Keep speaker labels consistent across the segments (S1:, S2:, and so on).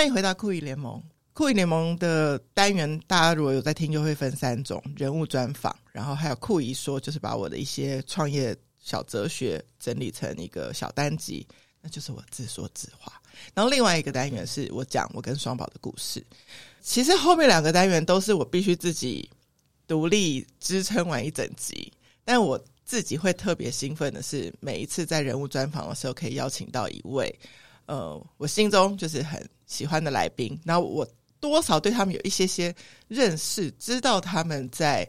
S1: 欢迎回到酷姨联盟。酷姨联盟的单元，大家如果有在听，就会分三种人物专访，然后还有酷姨说，就是把我的一些创业小哲学整理成一个小单集，那就是我自说自话。然后另外一个单元是我讲我跟双宝的故事。其实后面两个单元都是我必须自己独立支撑完一整集，但我自己会特别兴奋的是，每一次在人物专访的时候，可以邀请到一位，呃，我心中就是很喜欢的来宾，然后我。多少对他们有一些些认识，知道他们在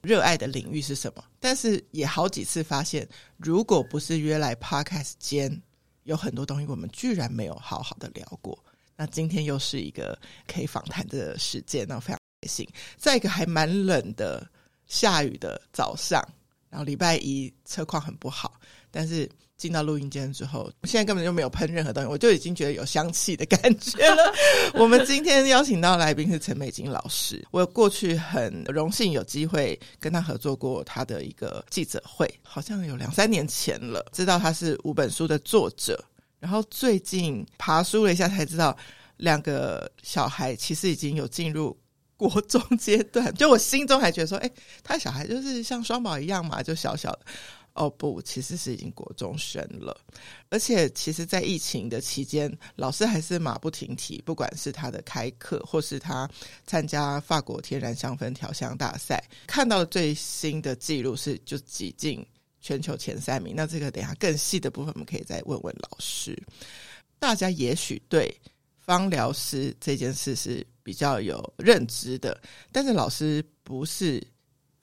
S1: 热爱的领域是什么，但是也好几次发现，如果不是约来 Podcast 间，有很多东西我们居然没有好好的聊过。那今天又是一个可以访谈的时间，那非常开心。在一个还蛮冷的下雨的早上，然后礼拜一车况很不好，但是。进到录音间之后，我现在根本就没有喷任何东西，我就已经觉得有香气的感觉了。我们今天邀请到来宾是陈美金老师，我过去很荣幸有机会跟他合作过他的一个记者会，好像有两三年前了。知道他是五本书的作者，然后最近爬书了一下才知道，两个小孩其实已经有进入国中阶段。就我心中还觉得说，哎，他小孩就是像双宝一样嘛，就小小的。哦不，其实是已经国中生了，而且其实，在疫情的期间，老师还是马不停蹄，不管是他的开课，或是他参加法国天然香氛调香大赛，看到的最新的记录是就挤进全球前三名。那这个等下更细的部分，我们可以再问问老师。大家也许对芳疗师这件事是比较有认知的，但是老师不是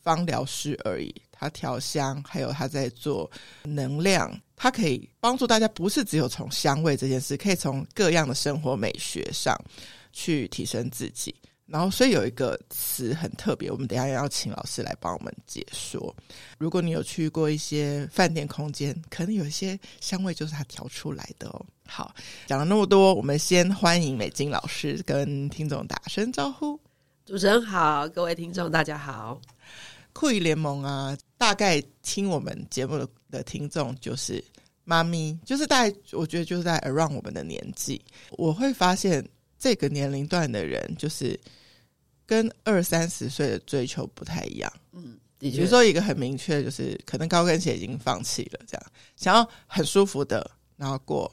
S1: 芳疗师而已。他调香，还有他在做能量，他可以帮助大家，不是只有从香味这件事，可以从各样的生活美学上去提升自己。然后，所以有一个词很特别，我们等一下要请老师来帮我们解说。如果你有去过一些饭店空间，可能有一些香味就是他调出来的哦。好，讲了那么多，我们先欢迎美金老师跟听众打声招呼。
S2: 主持人好，各位听众大家好。
S1: 酷姨联盟啊，大概听我们节目的的听众就是妈咪，就是大概我觉得就是在 around 我们的年纪，我会发现这个年龄段的人就是跟二三十岁的追求不太一样。嗯，比如说一个很明确，就是可能高跟鞋已经放弃了，这样想要很舒服的，然后过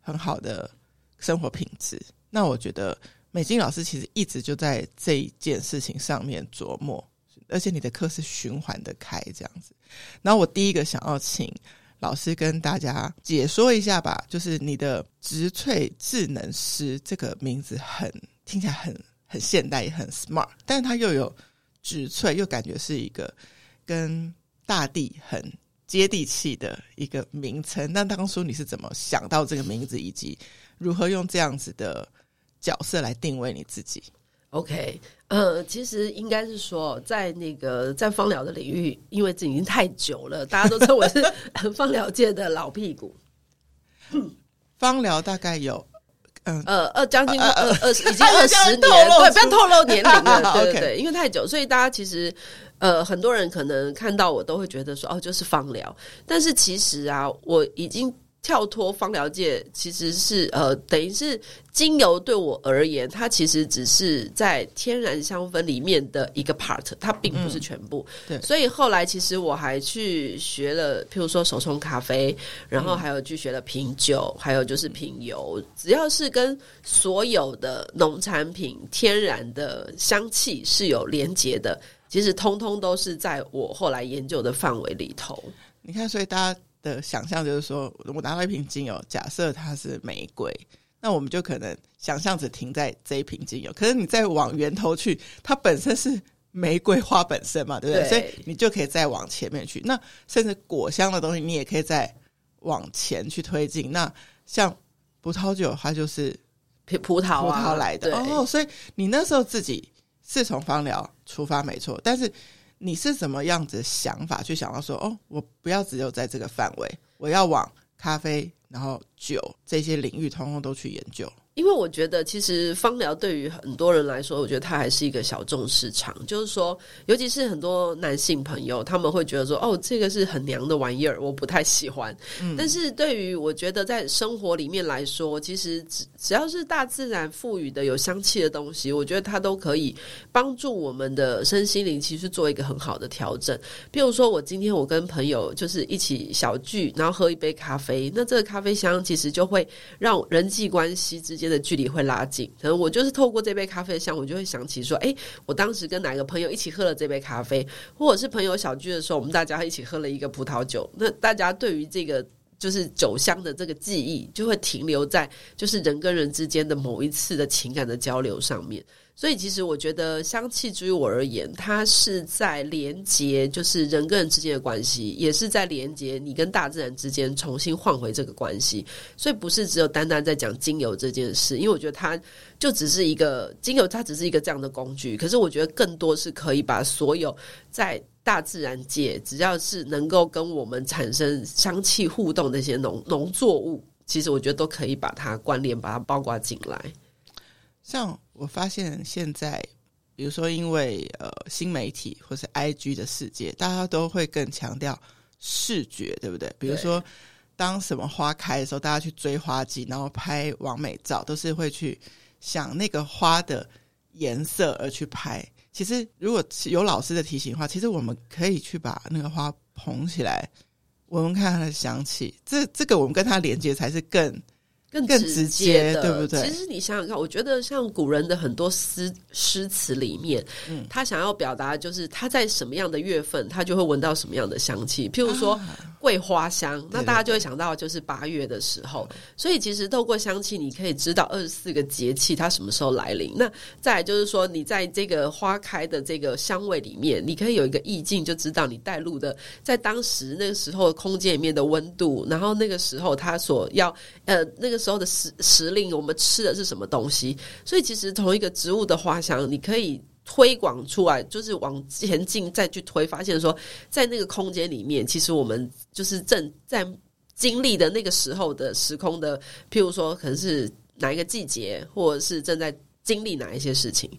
S1: 很好的生活品质。那我觉得美金老师其实一直就在这一件事情上面琢磨。而且你的课是循环的开这样子，然后我第一个想要请老师跟大家解说一下吧，就是你的植萃智能师这个名字很听起来很很现代也很 smart，但是它又有植萃，又感觉是一个跟大地很接地气的一个名称。那当初你是怎么想到这个名字，以及如何用这样子的角色来定位你自己
S2: ？OK，呃，其实应该是说，在那个在芳疗的领域，因为这已经太久了，大家都称我是 芳疗界的老屁股。
S1: 芳疗大概有，嗯
S2: 呃呃，将近二二十，已经二十年，对，不要透露年龄了，对对对，因为太久，所以大家其实呃，很多人可能看到我都会觉得说，哦，就是芳疗，但是其实啊，我已经。跳脱芳疗界其实是呃，等于是精油对我而言，它其实只是在天然香氛里面的一个 part，它并不是全部。嗯、对，所以后来其实我还去学了，譬如说手冲咖啡，然后还有去学了品酒，还有就是品油，只要是跟所有的农产品、天然的香气是有连结的，其实通通都是在我后来研究的范围里头。
S1: 你看，所以大家。的想象就是说，我拿到一瓶精油，假设它是玫瑰，那我们就可能想象只停在这一瓶精油。可是你再往源头去，它本身是玫瑰花本身嘛，对不对？对。所以你就可以再往前面去。那甚至果香的东西，你也可以再往前去推进。那像葡萄酒，它就是
S2: 葡萄啊，葡萄
S1: 来的哦。所以你那时候自己是从芳疗出发，没错，但是。你是什么样子想法去想到说哦，我不要只有在这个范围，我要往咖啡，然后酒这些领域，通通都去研究。
S2: 因为我觉得，其实芳疗对于很多人来说，我觉得它还是一个小众市场。就是说，尤其是很多男性朋友，他们会觉得说：“哦，这个是很娘的玩意儿，我不太喜欢。”嗯，但是对于我觉得在生活里面来说，其实只只要是大自然赋予的有香气的东西，我觉得它都可以帮助我们的身心灵，其实做一个很好的调整。比如说，我今天我跟朋友就是一起小聚，然后喝一杯咖啡，那这个咖咖啡香其实就会让人际关系之间的距离会拉近，可能我就是透过这杯咖啡香，我就会想起说，哎，我当时跟哪个朋友一起喝了这杯咖啡，或者是朋友小聚的时候，我们大家一起喝了一个葡萄酒，那大家对于这个就是酒香的这个记忆，就会停留在就是人跟人之间的某一次的情感的交流上面。所以，其实我觉得香气，对于我而言，它是在连接，就是人跟人之间的关系，也是在连接你跟大自然之间，重新换回这个关系。所以，不是只有单单在讲精油这件事，因为我觉得它就只是一个精油，它只是一个这样的工具。可是，我觉得更多是可以把所有在大自然界，只要是能够跟我们产生香气互动的那些农农作物，其实我觉得都可以把它关联，把它包括进来。
S1: 像我发现现在，比如说因为呃新媒体或是 IG 的世界，大家都会更强调视觉，对不对？比如说当什么花开的时候，大家去追花季，然后拍完美照，都是会去想那个花的颜色而去拍。其实如果有老师的提醒的话，其实我们可以去把那个花捧起来，闻闻看它的香气。这这个我们跟它连接才是更。
S2: 更直接的，
S1: 对不对？
S2: 其实你想想看，我觉得像古人的很多诗诗词里面，嗯，他想要表达的就是他在什么样的月份，他就会闻到什么样的香气。譬如说桂花香，啊，那大家就会想到就是八月的时候。对对对。所以其实透过香气，你可以知道二十四个节气它什么时候来临。那再来就是说，你在这个花开的这个香味里面，你可以有一个意境，就知道你带入的在当时那个时候空间里面的温度，然后那个时候他所要呃那个。时候的时时令，我们吃的是什么东西？所以其实同一个植物的花香，你可以推广出来，就是往前进再去推，发现说在那个空间里面，其实我们就是正在经历的那个时候的时空的，譬如说可能是哪一个季节，或者是正在经历哪一些事情。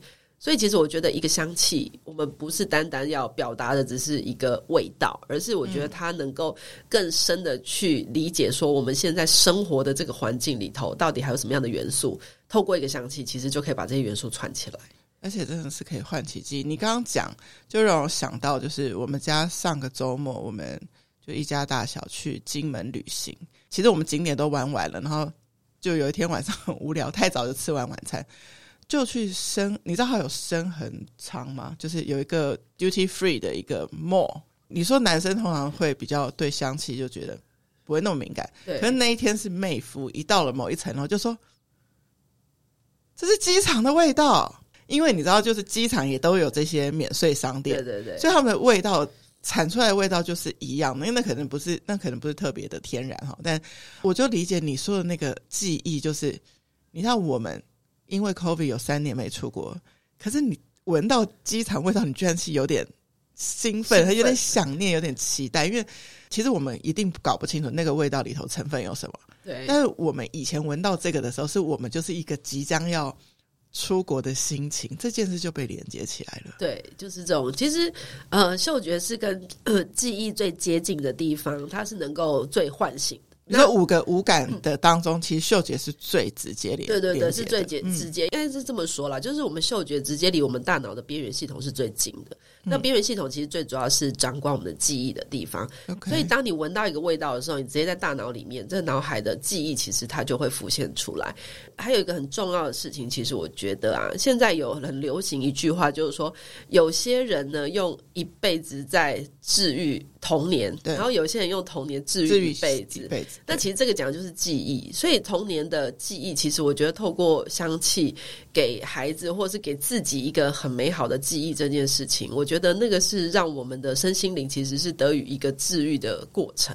S2: 所以，其实我觉得一个香气，我们不是单单要表达的只是一个味道，而是我觉得它能够更深的去理解说，我们现在生活的这个环境里头，到底还有什么样的元素，透过一个香气，其实就可以把这些元素串起来，
S1: 而且真的是可以唤起记忆。你刚刚讲，就让我想到，就是我们家上个周末，我们就一家大小去金门旅行。其实我们景点都玩完了，然后就有一天晚上很无聊，太早就吃完晚餐。就去深，你知道它有深恒仓吗？就是有一个 duty free 的一个 mall。你说男生通常会比较对香气就觉得不会那么敏感，对。可是那一天是妹夫，一到了某一层楼就说这是机场的味道，因为你知道，就是机场也都有这些免税商店，对对对，所以他们的味道产出来的味道就是一样的，因为那可能不是，那可能不是特别的天然哈。但我就理解你说的那个记忆，就是你看我们。因为 COVID 有三年没出国，可是你闻到机场味道，你居然是有点兴奋，还有点想念，有点期待。因为其实我们一定搞不清楚那个味道里头成分有什么。对。但是我们以前闻到这个的时候，是我们就是一个即将要出国的心情，这件事就被连接起来了。
S2: 对，就是这种。其实，呃，嗅觉是跟呃记忆最接近的地方，它是能够最唤醒。
S1: 你说五个五感的当中，其实嗅觉是最直接的。对
S2: 对对，是最直直接，应该是这么说啦，就是我们嗅觉直接离我们大脑的边缘系统是最近的。那边缘系统其实最主要是掌管我们的记忆的地方。所以当你闻到一个味道的时候，你直接在大脑里面，这个脑海的记忆其实它就会浮现出来。还有一个很重要的事情，其实我觉得啊，现在有很流行一句话，就是说有些人呢用一辈子在治愈童年，然后有些人用童年治愈一辈子。那其实这个讲的就是记忆，所以童年的记忆，其实我觉得透过香气给孩子，或是给自己一个很美好的记忆这件事情，我觉得那个是让我们的身心灵其实是得以一个治愈的过程。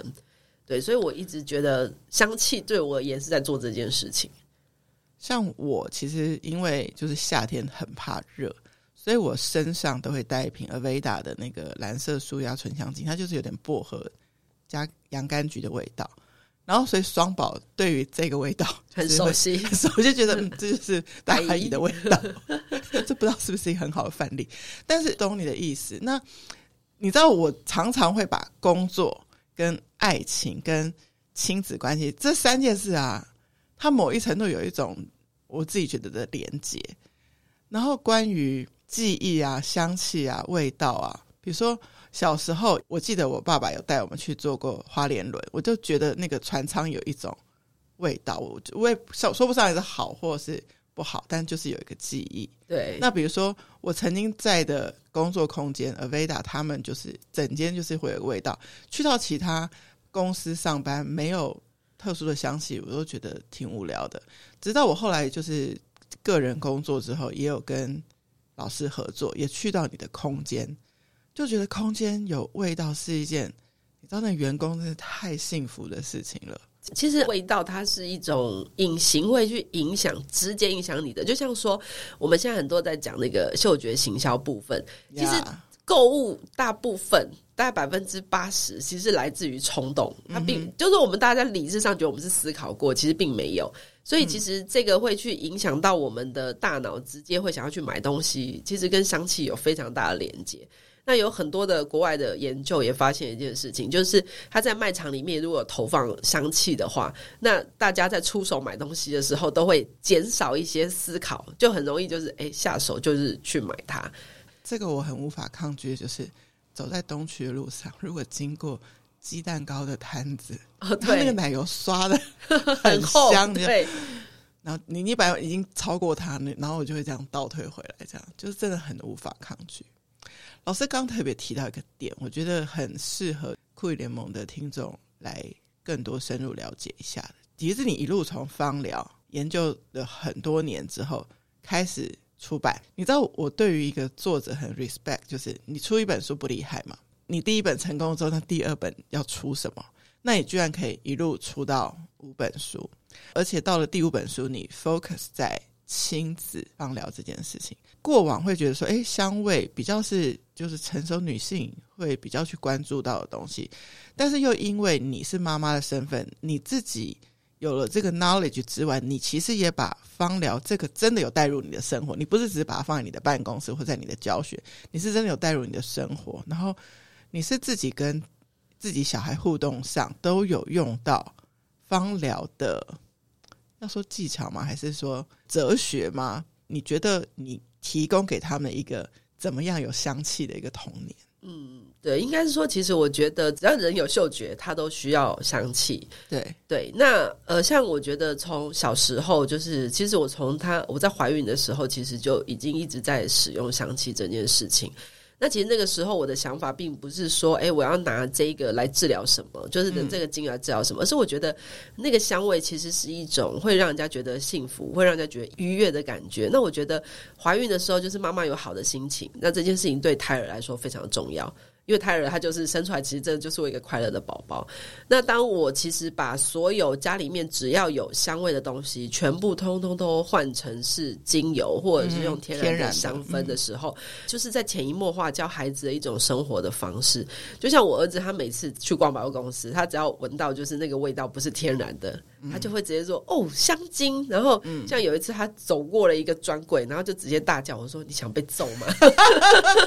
S2: 对，所以我一直觉得香气对我也是在做这件事情。
S1: 像我其实因为就是夏天很怕热，所以我身上都会带一瓶 Aveda 的那个蓝色舒压醇香精，它就是有点薄荷加洋甘菊的味道。然后所以双宝对于这个味道
S2: 很熟悉，
S1: 很熟悉，就觉得嗯，这就是大姨的味道。这不知道是不是一个很好的范例，但是懂你的意思。那你知道我常常会把工作、跟爱情、跟亲子关系这三件事啊，它某一程度有一种我自己觉得的连结。然后关于记忆啊、香气啊、味道啊，比如说。小时候，我记得我爸爸有带我们去坐过花莲轮，我就觉得那个船舱有一种味道，我我也说说不上来是好或是不好，但就是有一个记忆。
S2: 对，
S1: 那比如说我曾经在的工作空间，Aveda 他们就是整间就是会有味道，去到其他公司上班没有特殊的香气，我都觉得挺无聊的。直到我后来就是个人工作之后，也有跟老师合作，也去到你的空间。就觉得空间有味道是一件，你知道那员工真的太幸福的事情了。
S2: 其实味道它是一种隐形会去影响，直接影响你的。就像说我们现在很多在讲那个嗅觉行销部分，其实购物大部分大概百分之八十其实来自于冲动，它并、嗯、就是我们大家在理智上觉得我们是思考过，其实并没有。所以其实这个会去影响到我们的大脑，直接会想要去买东西。其实跟香气有非常大的连接。那有很多的国外的研究也发现一件事情，就是他在卖场里面如果投放香气的话，那大家在出手买东西的时候都会减少一些思考，就很容易就是哎下手就是去买它。
S1: 这个我很无法抗拒，就是走在东区的路上，如果经过鸡蛋糕的摊子，哦，对，那个奶油刷的 很香，
S2: 对。
S1: 然后你一般已经超过它，然后我就会这样倒退回来，这样就是真的很无法抗拒。老师刚特别提到一个点，我觉得很适合酷姨联盟的听众来更多深入了解一下的。其实你一路从芳疗研究了很多年之后开始出版，你知道我对于一个作者很 respect，就是你出一本书不厉害嘛？你第一本成功之后，那第二本要出什么？那你居然可以一路出到五本书，而且到了第五本书，你 focus 在亲子芳疗这件事情。过往会觉得说，哎，香味比较是就是成熟女性会比较去关注到的东西，但是又因为你是妈妈的身份，你自己有了这个 knowledge 之外，你其实也把芳疗这个真的有带入你的生活，你不是只是把它放在你的办公室或在你的教学，你是真的有带入你的生活，然后你是自己跟自己小孩互动上都有用到芳疗的，要说技巧吗？还是说哲学吗？你觉得你？提供给他们一个怎么样有香气的一个童年？
S2: 嗯，对，应该是说，其实我觉得只要人有嗅觉，他都需要香气。
S1: 对
S2: 对，那呃，像我觉得从小时候，就是其实我从他我在怀孕的时候，其实就已经一直在使用香气这件事情。那其实那个时候我的想法并不是说，哎，我要拿这个来治疗什么，就是等这个精油来治疗什么，嗯，而是我觉得那个香味其实是一种会让人家觉得幸福，会让人家觉得愉悦的感觉。那我觉得怀孕的时候就是妈妈有好的心情，那这件事情对胎儿来说非常重要。因为胎儿他就是生出来，其实真的就是我一个快乐的宝宝。那当我其实把所有家里面只要有香味的东西，全部通通都换成是精油，或者是用天然的香氛的时候，就是在潜移默化教孩子的一种生活的方式。就像我儿子，他每次去逛百货公司，他只要闻到就是那个味道不是天然的，他就会直接说：“哦，香精。”然后像有一次他走过了一个专柜，然后就直接大叫：“我说你想被揍吗？”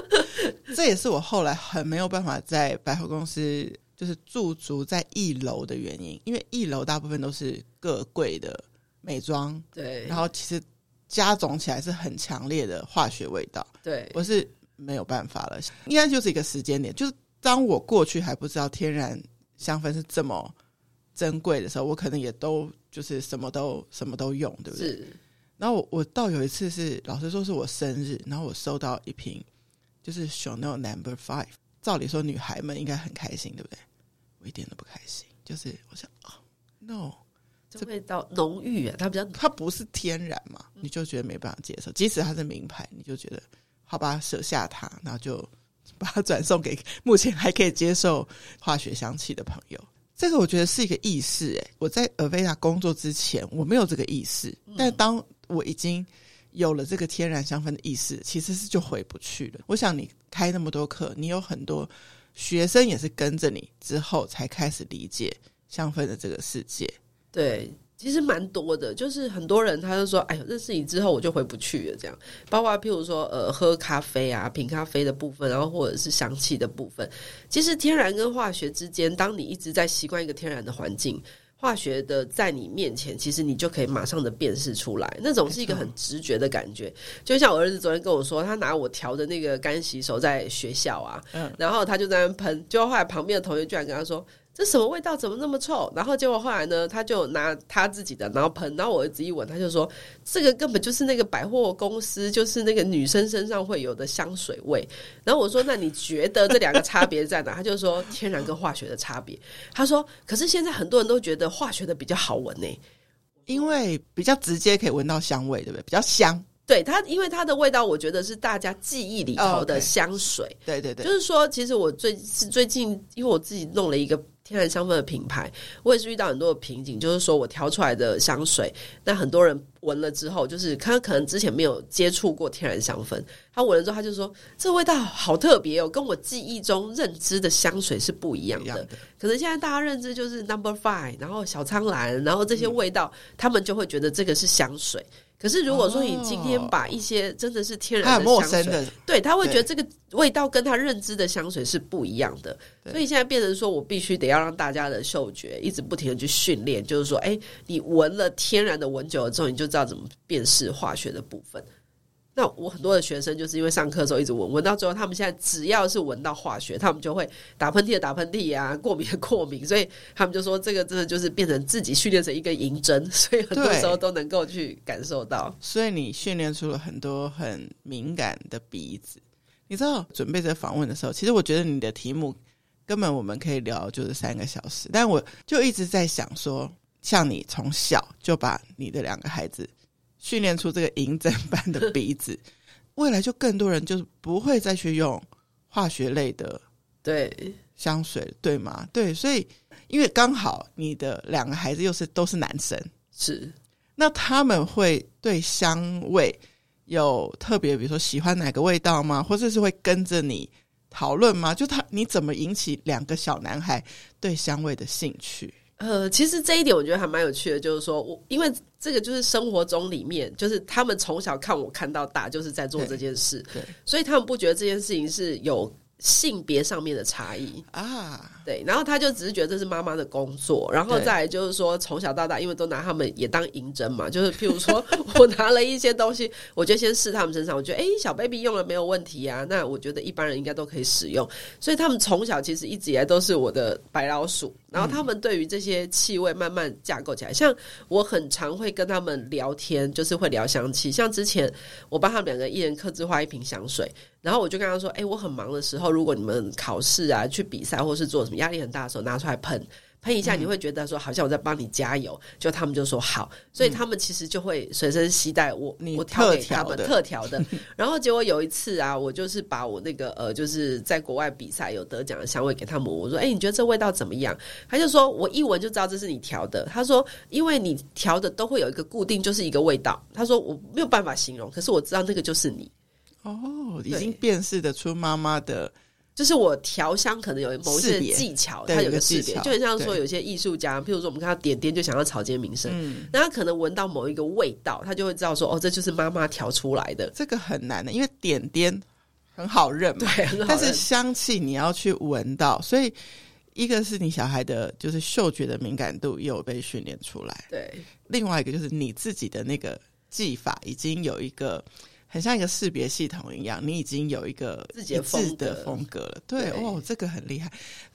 S1: 这也是我后来很。没有办法在百货公司就是驻足在一楼的原因，因为一楼大部分都是各柜的美妆，
S2: 对，
S1: 然后其实加总起来是很强烈的化学味道，
S2: 对，
S1: 我是没有办法了。应该就是一个时间点，就是当我过去还不知道天然香氛是这么珍贵的时候，我可能也都就是什么都什么都用，对不对？
S2: 是。
S1: 然后我我到有一次是老师说是我生日，然后我收到一瓶就是 Chanel Number Five。照理说，女孩们应该很开心，对不对？我一点都不开心。就是我想，哦，no，
S2: 这味道浓郁啊，它比较，
S1: 它不是天然嘛，你就觉得没办法接受。即使它是名牌，你就觉得好吧，舍下它，然后就把它转送给目前还可以接受化学香气的朋友。这个我觉得是一个意识。诶，我在 Aveda 工作之前，我没有这个意识，但当我已经。有了这个天然香氛的意识，其实是就回不去了。我想你开那么多课，你有很多学生也是跟着你之后才开始理解香氛的这个世界。
S2: 对。其实蛮多的，就是很多人他就说：“哎呦，认识你之后我就回不去了。”这样，包括譬如说，呃，喝咖啡啊，品咖啡的部分，然后或者是香气的部分。其实天然跟化学之间，当你一直在习惯一个天然的环境，化学的在你面前，其实你就可以马上的辨识出来，那种是一个很直觉的感觉。就像我儿子昨天跟我说，他拿我调的那个干洗手在学校啊，嗯，然后他就在那喷，就后来旁边的同学居然跟他说。这什么味道？怎么那么臭？然后结果后来呢，他就拿他自己的，然后喷，然后我儿子一闻，他就说：“这个根本就是那个百货公司，就是那个女生身上会有的香水味。”然后我说：“那你觉得这两个差别在哪？” 他就说：“天然跟化学的差别。”他说：“可是现在很多人都觉得化学的比较好闻呢，
S1: 因为比较直接可以闻到香味，对不对？比较香。
S2: 对它，因为它的味道，我觉得是大家记忆里头的香水。
S1: Oh, okay. 对对对，
S2: 就是说，其实我最是最近，因为我自己弄了一个。天然香氛的品牌，我也是遇到很多的瓶颈，就是说我调出来的香水，那很多人闻了之后，就是他可能之前没有接触过天然香氛，他闻了之后，他就说这味道好特别哦，跟我记忆中认知的香水是不一样的。可能现在大家认知就是 Number Five，然后小苍兰，然后这些味道，嗯、他们就会觉得这个是香水。可是如果说你今天把一些真的是天然的香水，哦、对，他会觉得这个味道跟他认知的香水是不一样的。所以现在变成说我必须得要让大家的嗅觉一直不停的去训练，就是说，哎，你闻了天然的闻久了之后，你就知道怎么辨识化学的部分。那我很多的学生就是因为上课的时候一直闻，闻到最后，他们现在只要是闻到化学，他们就会打喷嚏的打喷嚏啊，过敏的过敏，所以他们就说这个真的就是变成自己训练成一根银针，所以很多时候都能够去感受到。
S1: 所以你训练出了很多很敏感的鼻子。你知道准备这访问的时候，其实我觉得你的题目根本我们可以聊就是三个小时，但我就一直在想说，像你从小就把你的两个孩子。训练出这个银针般的鼻子，未来就更多人就是不会再去用化学类的对香水，对吗？对，所以因为刚好你的两个孩子又是都是男生，
S2: 是
S1: 那他们会对香味有特别，比如说喜欢哪个味道吗？或者是会跟着你讨论吗？就他你怎么引起两个小男孩对香味的兴趣？
S2: 呃，其实这一点我觉得还蛮有趣的，就是说我因为这个就是生活中里面，就是他们从小看我看到大，就是在做这件事，对，对，所以他们不觉得这件事情是有。性别上面的差异啊，对，然后他就只是觉得这是妈妈的工作，然后再来就是说从小到大，因为都拿他们也当银针嘛，就是譬如说我拿了一些东西，我就先试他们身上，我觉得诶，小 baby 用了没有问题啊，那我觉得一般人应该都可以使用，所以他们从小其实一直以来都是我的白老鼠，然后他们对于这些气味慢慢架构起来，像我很常会跟他们聊天，就是会聊香气，像之前我帮他们两个一人克制化一瓶香水。然后我就跟他说：“哎，我很忙的时候，如果你们考试啊、去比赛或是做什么压力很大的时候，拿出来喷喷一下，你会觉得说好像我在帮你加油。嗯”就他们就说好，所以他们其实就会随身携带我，
S1: 你
S2: 我调给他们特调的。然后结果有一次啊，我就是把我那个呃，就是在国外比赛有得奖的香味给他们，我说：“哎，你觉得这味道怎么样？”他就说：“我一闻就知道这是你调的。”他说：“因为你调的都会有一个固定，就是一个味道。”他说：“我没有办法形容，可是我知道那个就是你。”
S1: 哦，已经辨识得出妈妈的，
S2: 就是我调香可能有某一些技巧，它有个识别，就很像说有些艺术家，譬如说我们看到点点就想要草间弥生，嗯，那他可能闻到某一个味道，他就会知道说哦，这就是妈妈调出来的。
S1: 这个很难的，因为点点很好认嘛，
S2: 对，很好，
S1: 但是香气你要去闻到，所以一个是你小孩的，就是嗅觉的敏感度又有被训练出来，
S2: 对，
S1: 另外一个就是你自己的那个技法已经有一个。很像一个识别系统一样，你已经有一个自己的风格了。对，对哦，这个很厉害。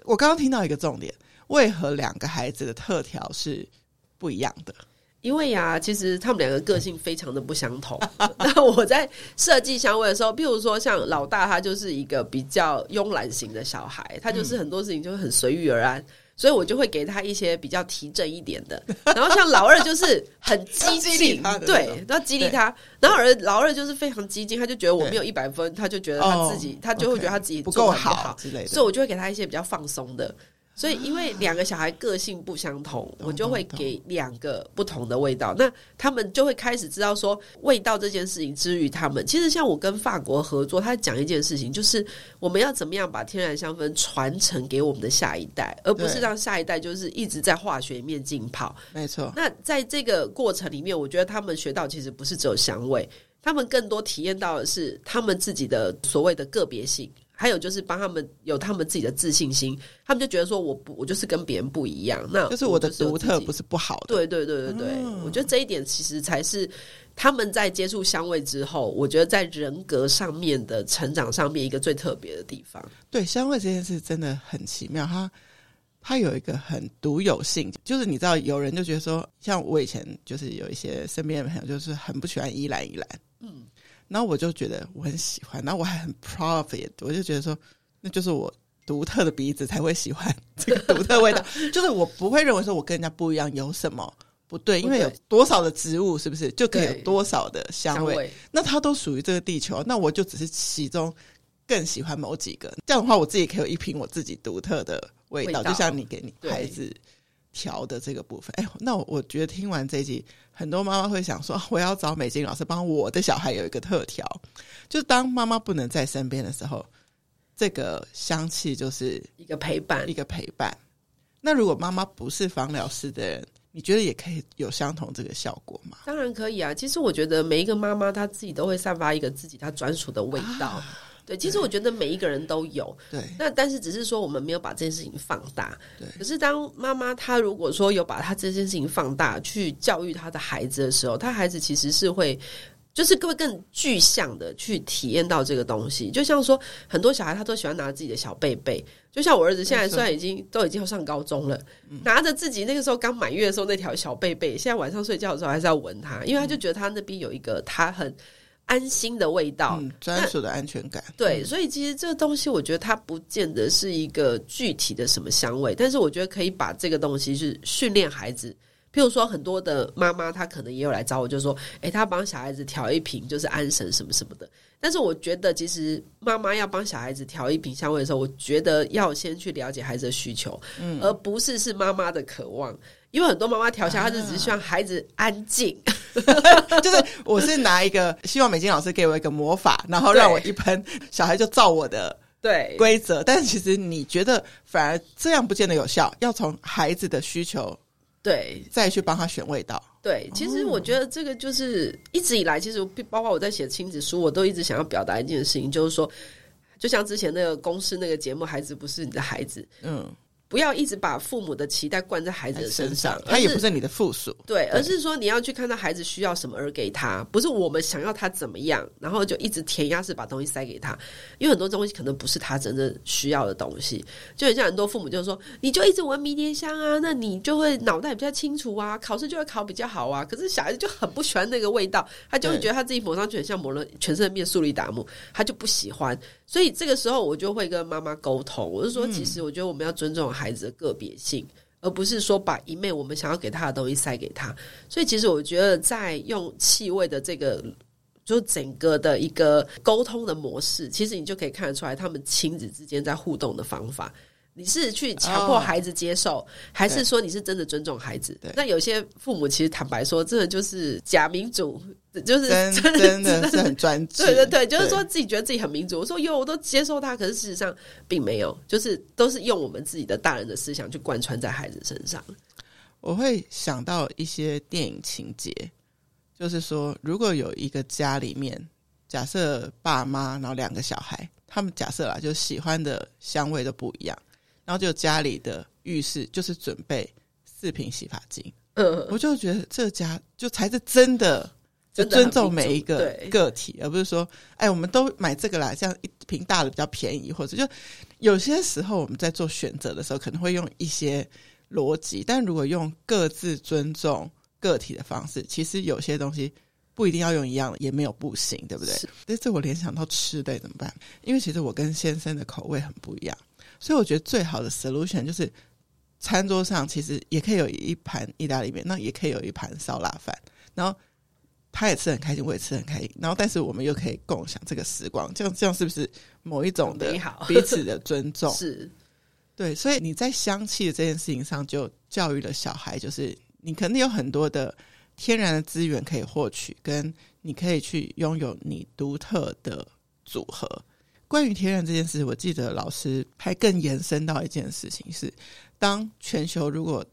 S1: 我刚刚听到一个重点，为何两个孩子的特调是不一样的？
S2: 因为呀、啊，其实他们两个个性非常的不相同。那我在设计香味的时候，譬如说像老大，他就是一个比较慵懒型的小孩，他就是很多事情就会很随遇而安。所以我就会给他一些比较提振一点的，然后像老二就是很激进，对，要激励他。然后而老二就是非常激进，他就觉得我没有一百分，他就觉得他自己，他就会觉得他自己不够好之类的。所以我就会给他一些比较放松的。所以因为两个小孩个性不相同，我就会给两个不同的味道。那他们就会开始知道说，味道这件事情之于他们。其实像我跟法国合作，他讲一件事情，就是我们要怎么样把天然香氛传承给我们的下一代，而不是让下一代就是一直在化学里面浸泡。
S1: 没错。
S2: 那在这个过程里面，我觉得他们学到其实不是只有香味，他们更多体验到的是他们自己的所谓的个别性。还有就是帮他们有他们自己的自信心，他们就觉得说我不我就是跟别人不一样，那
S1: 就是我的独特不是不好的。
S2: 对对对对对，嗯，我觉得这一点其实才是他们在接触香味之后，我觉得在人格上面的成长上面一个最特别的地方。
S1: 对，香味这件事真的很奇妙，它它有一个很独有性，就是你知道有人就觉得说，像我以前就是有一些身边的朋友就是很不喜欢依兰依兰，嗯。然后我就觉得我很喜欢，然后我还很 proud of it，我就觉得说，那就是我独特的鼻子才会喜欢这个独特味道，就是我不会认为说我跟人家不一样有什么不对，因为有多少的植物是不是就可以有多少的香味？香味。那它都属于这个地球，那我就只是其中更喜欢某几个，这样的话我自己可以有一瓶我自己独特的味道，味道。就像你给你孩子调的这个部分。哎，那我我觉得听完这一集。很多妈妈会想说：“我要找美金老师帮我的小孩有一个特调，就是当妈妈不能在身边的时候，这个香气就是
S2: 一个陪伴，
S1: 一个陪伴。那如果妈妈不是芳疗师的人，你觉得也可以有相同这个效果吗？
S2: 当然可以啊！其实我觉得每一个妈妈她自己都会散发一个自己她专属的味道。啊”对，其实我觉得每一个人都有。
S1: 对，
S2: 那但是只是说我们没有把这件事情放大。
S1: 对，
S2: 可是当妈妈她如果说有把她这件事情放大，去教育她的孩子的时候，她孩子其实是会，就是各位更具象的去体验到这个东西。就像说，很多小孩他都喜欢拿自己的小贝贝，就像我儿子现在虽然已经都已经要上高中了，拿着自己那个时候刚满月的时候那条小贝贝，现在晚上睡觉的时候还是要闻它，因为他就觉得他那边有一个他很。安心的味道，
S1: 嗯、专属的安全感。
S2: 对，所以其实这个东西，我觉得它不见得是一个具体的什么香味，但是我觉得可以把这个东西是训练孩子。譬如说，很多的妈妈她可能也有来找我，就说：“诶，她帮小孩子调一瓶，就是安神什么什么的。”但是我觉得，其实妈妈要帮小孩子调一瓶香味的时候，我觉得要先去了解孩子的需求，嗯，而不是是妈妈的渴望。因为很多妈妈调香，她就只是希望孩子安静。啊
S1: 就是我是拿一个希望美金老师给我一个魔法，然后让我一喷，小孩就照我的对规则。但是其实你觉得反而这样不见得有效，要从孩子的需求对再去帮他选味道。
S2: 对，其实我觉得这个就是一直以来，其实包括我在写亲子书，我都一直想要表达一件事情，就是说，就像之前那个公司那个节目，孩子不是你的孩子，嗯。不要一直把父母的期待灌在孩子的身上，
S1: 他也不是你的附属。
S2: 对，而是说你要去看到孩子需要什么而给他，不是我们想要他怎么样，然后就一直填鸭式把东西塞给他。因为很多东西可能不是他真正需要的东西，就很像很多父母就说，你就一直闻迷迭香啊，那你就会脑袋比较清楚啊，考试就会考比较好啊。可是小孩子就很不喜欢那个味道，他就会觉得他自己抹上去很像抹了全身的面素力达木，他就不喜欢。所以这个时候我就会跟妈妈沟通，我就说，其实我觉得我们要尊重孩子的个别性，而不是说把一昧我们想要给他的东西塞给他。所以其实我觉得在用气味的这个，就整个的一个沟通的模式，其实你就可以看得出来他们亲子之间在互动的方法。你是去强迫孩子接受，哦、还是说你是真的尊重孩子？那有些父母其实坦白说，这个就是假民主，就是真的
S1: 真的是很专制。
S2: 对对对，就是说自己觉得自己很民主。我说哟，我都接受他，可是事实上并没有，就是都是用我们自己的大人的思想去贯穿在孩子身上。
S1: 我会想到一些电影情节，就是说，如果有一个家里面，假设爸妈然后两个小孩，他们假设啦，就喜欢的香味都不一样。然后就家里的浴室就是准备四瓶洗发精，嗯，我就觉得这家就才是真的，就尊重每一个个体，而不是说，哎，我们都买这个啦，这样一瓶大的比较便宜，或者就有些时候我们在做选择的时候，可能会用一些逻辑，但如果用各自尊重个体的方式，其实有些东西不一定要用一样的，也没有不行，对不对？但是我联想到吃的怎么办？因为其实我跟先生的口味很不一样。所以我觉得最好的 solution 就是，餐桌上其实也可以有一盘意大利面，那也可以有一盘烧腊饭，然后他也吃很开心，我也吃很开心，然后但是我们又可以共享这个时光，这样这样是不是某一种的彼此的尊重？
S2: 是，
S1: 对，所以你在香气的这件事情上，就教育了小孩，就是你肯定有很多的天然的资源可以获取，跟你可以去拥有你独特的组合。关于天然这件事，我记得老师还更延伸到一件事情是，当全球如果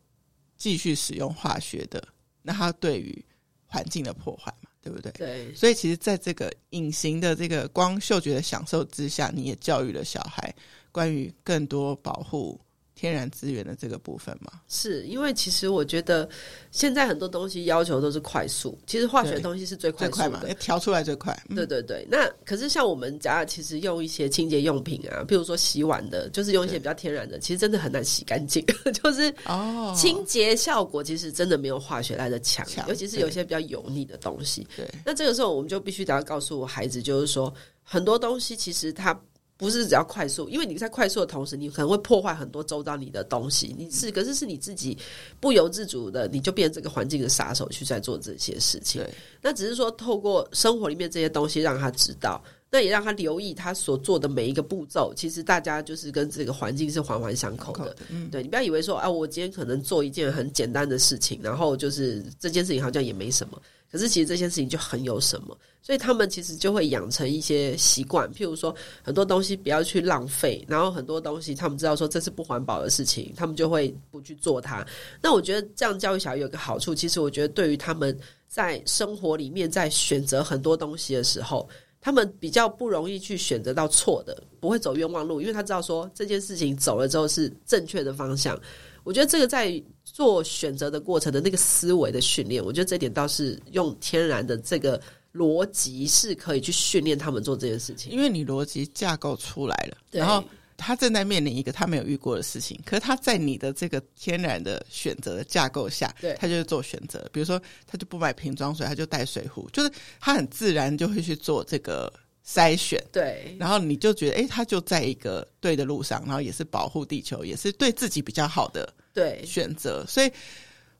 S1: 继续使用化学的，那它对于环境的破坏嘛，对不对？
S2: 对。
S1: 所以其实，在这个隐形的这个光嗅觉的享受之下，你也教育了小孩关于更多保护。天然资源的这个部分嘛，
S2: 是因为其实我觉得现在很多东西要求都是快速，其实化学东西是最快
S1: 快嘛，调出来最快。
S2: 嗯、对对对，那可是像我们家其实用一些清洁用品啊，比如说洗碗的，就是用一些比较天然的，其实真的很难洗干净，就是哦，清洁效果其实真的没有化学来的强，尤其是有一些比较油腻的东西。对，那这个时候我们就必须得要告诉我孩子，就是说很多东西其实它。不是只要快速，因为你在快速的同时，你可能会破坏很多周遭你的东西。你是，可是是你自己不由自主的，你就变成这个环境的杀手去在做这些事情。那只是说透过生活里面这些东西让他知道，那也让他留意他所做的每一个步骤。其实大家就是跟这个环境是环环相扣的。嗯，对，你不要以为说啊，我今天可能做一件很简单的事情，然后就是这件事情好像也没什么。可是其实这件事情就很有什么，所以他们其实就会养成一些习惯，譬如说很多东西不要去浪费，然后很多东西他们知道说这是不环保的事情，他们就会不去做它。那我觉得这样教育小孩有个好处，其实我觉得对于他们在生活里面在选择很多东西的时候，他们比较不容易去选择到错的，不会走冤枉路，因为他知道说这件事情走了之后是正确的方向。我觉得这个在做选择的过程的那个思维的训练，我觉得这点倒是用天然的这个逻辑是可以去训练他们做这件事情。
S1: 因为你逻辑架构出来了，然后他正在面临一个他没有遇过的事情，可是他在你的这个天然的选择的架构下，对，他就是做选择。比如说，他就不买瓶装水，他就带水壶，就是他很自然就会去做这个。筛选
S2: 对，
S1: 然后你就觉得，哎，他就在一个对的路上，然后也是保护地球，也是对自己比较好的对选择。所以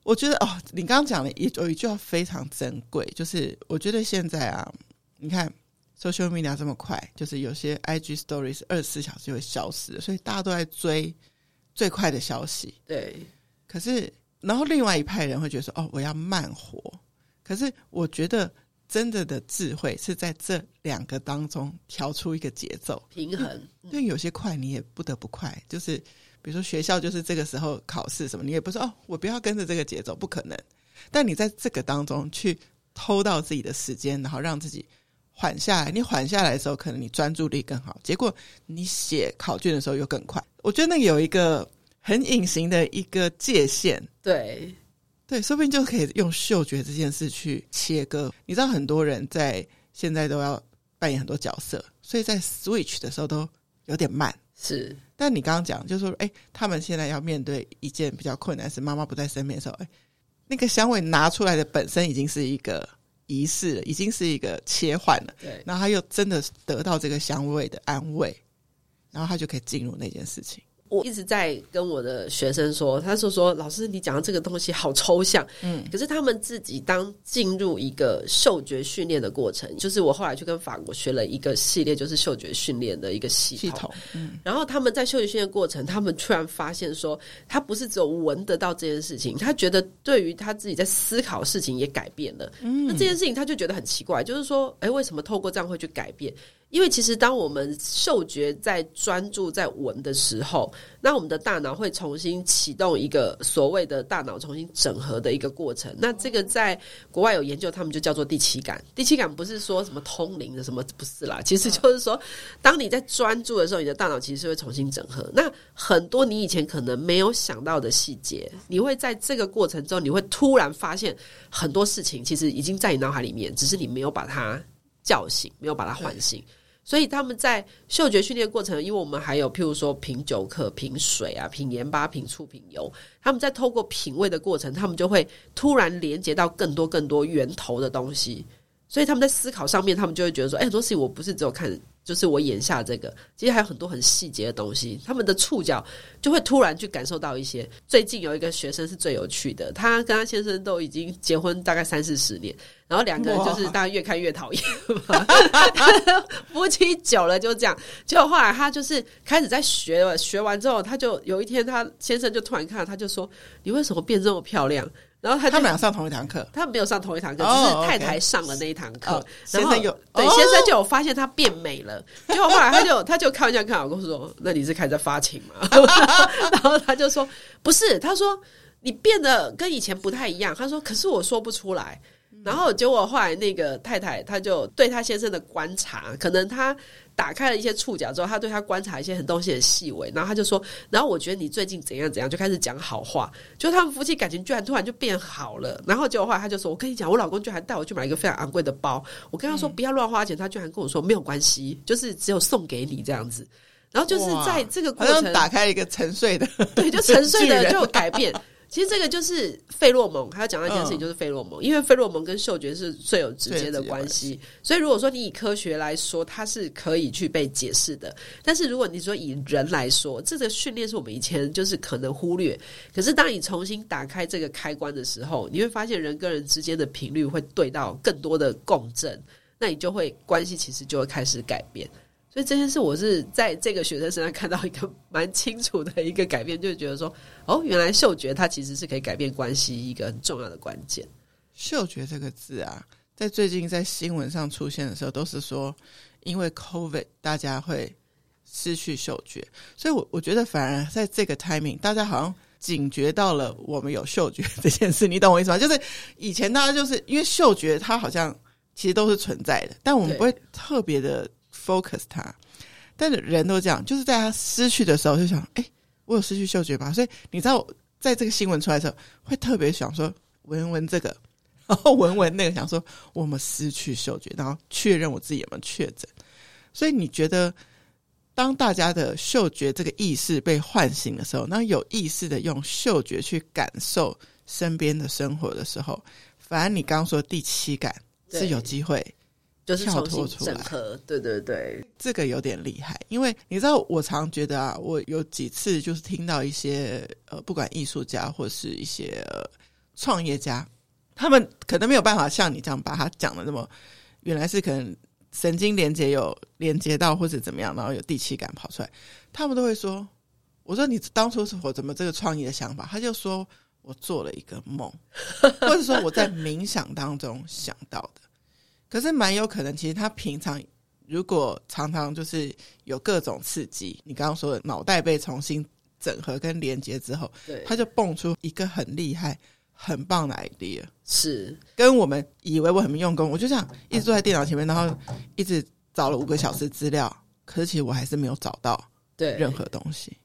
S1: 我觉得，哦，你刚刚讲的一有一句话非常珍贵，就是我觉得现在啊，你看 social media 这么快，就是有些 IG stories 二十四小时就会消失，所以大家都在追最快的消息。
S2: 对，
S1: 可是然后另外一派人会觉得说，哦，我要慢活。可是我觉得。真的的智慧是在这两个当中调出一个节奏
S2: 平衡。
S1: 因为有些快你也不得不快，就是比如说学校就是这个时候考试什么，你也不说哦，我不要跟着这个节奏，不可能。但你在这个当中去偷到自己的时间，然后让自己缓下来。你缓下来的时候，可能你专注力更好，结果你写考卷的时候又更快。我觉得那有一个很隐形的一个界限，
S2: 对。
S1: 对，说不定就可以用嗅觉这件事去切割。你知道，很多人在现在都要扮演很多角色，所以在 switch 的时候都有点慢。
S2: 是，
S1: 但你刚刚讲，就是说，哎，他们现在要面对一件比较困难，是妈妈不在身边的时候，哎，那个香味拿出来的本身已经是一个仪式了，已经是一个切换了。对，然后他又真的得到这个香味的安慰，然后他就可以进入那件事情。
S2: 我一直在跟我的学生说，他说说老师，你讲的这个东西好抽象，嗯，可是他们自己当进入一个嗅觉训练的过程，就是我后来去跟法国学了一个系列，就是嗅觉训练的一个系统，系统，嗯，然后他们在嗅觉训练过程，他们突然发现说，他不是只有闻得到这件事情，他觉得对于他自己在思考事情也改变了，嗯，那这件事情他就觉得很奇怪，就是说，哎，为什么透过这样会去改变？因为其实，当我们嗅觉在专注在闻的时候，那我们的大脑会重新启动一个所谓的大脑重新整合的一个过程。那这个在国外有研究，他们就叫做第七感。第七感不是说什么通灵的什么，不是啦，其实就是说，当你在专注的时候，你的大脑其实是会重新整合。那很多你以前可能没有想到的细节，你会在这个过程中，你会突然发现很多事情其实已经在你脑海里面，只是你没有把它叫醒，没有把它唤醒。所以他们在嗅觉训练过程，因为我们还有譬如说品酒课、品水啊、品盐巴、品醋、品油，他们在透过品味的过程，他们就会突然连接到更多更多源头的东西。所以他们在思考上面，他们就会觉得说：“哎，很多事情我不是只有看就是我眼下这个，其实还有很多很细节的东西，他们的触角就会突然去感受到一些。最近有一个学生是最有趣的，他跟他先生都已经结婚大概三四十年，然后两个人就是大家越看越讨厌嘛，夫妻久了就这样。结果后来他就是开始在学了，学完之后，他就有一天他先生就突然看，他就说：“你为什么变这么漂亮？”然后他
S1: 他们俩上同一堂课，
S2: 他没有上同一堂课，只是太太上了那一堂课。
S1: Oh. 先生有
S2: 对、哦、先生就有发现她变美了，结果后来他就 他就开玩笑跟老公说：“那你是开始在发情吗？” 然后他就说：“不是，他说你变得跟以前不太一样。”他说：“可是我说不出来。”然后结果后来那个太太，她就对她先生的观察，可能她打开了一些触角之后，她对他观察一些很东西很细微，然后她就说：“然后我觉得你最近怎样怎样，就开始讲好话，就他们夫妻感情居然突然就变好了。”然后结果后来她就说：“我跟你讲，我老公居然带我去买一个非常昂贵的包，我跟他说不要乱花钱，他居然跟我说没有关系，就是只有送给你这样子。”然后就是在这个过程
S1: 打开一个沉睡的，
S2: 对，就沉睡的就有改变。其实这个就是费洛蒙，还要讲到一件事情，就是费洛蒙，嗯、因为费洛蒙跟嗅觉是最有直接的关系。所以如果说你以科学来说，它是可以去被解释的。但是如果你说以人来说，这个训练是我们以前就是可能忽略。可是当你重新打开这个开关的时候，你会发现人跟人之间的频率会对到更多的共振，那你就会关系其实就会开始改变。所以这件事，我是在这个学生身上看到一个 蛮清楚的一个改变，就是觉得说，哦，原来嗅觉它其实是可以改变关系一个很重要的关键。
S1: 嗅觉这个字啊，在最近在新闻上出现的时候，都是说因为 COVID 大家会失去嗅觉，所以我我觉得反而在这个 timing，大家好像警觉到了我们有嗅觉 这件事，你懂我意思吗？就是以前大家就是因为嗅觉它好像其实都是存在的，但我们不会特别的。Focus 它，但是人都这样，就是在他失去的时候就想，哎、欸，我有失去嗅觉吗？所以你知道，在这个新闻出来的时候，会特别想说闻闻这个，然后闻闻那个，想说我们失去嗅觉，然后确认我自己有没有确诊。所以你觉得，当大家的嗅觉这个意识被唤醒的时候，那有意识的用嗅觉去感受身边的生活的时候，反而你刚刚说第七感是有机会。
S2: 就是重新整合，对对对，
S1: 这个有点厉害，因为你知道，我常觉得啊，我有几次就是听到一些呃，不管艺术家或是一些呃创业家，他们可能没有办法像你这样把它讲的那么，原来是可能神经连接有连接到或者怎么样，然后有第七感跑出来，他们都会说，我说你当初是我怎么这个创业的想法？他就说我做了一个梦，或者说我在冥想当中想到的。可是蛮有可能，其实他平常如果常常就是有各种刺激，你刚刚说的脑袋被重新整合跟连接之后，对，他就蹦出一个很厉害、很棒的。idea，
S2: 是。
S1: 跟我们以为我很用功，我就这样一直坐在电脑前面，然后一直找了五个小时资料，可是其实我还是没有找到对。任何东西。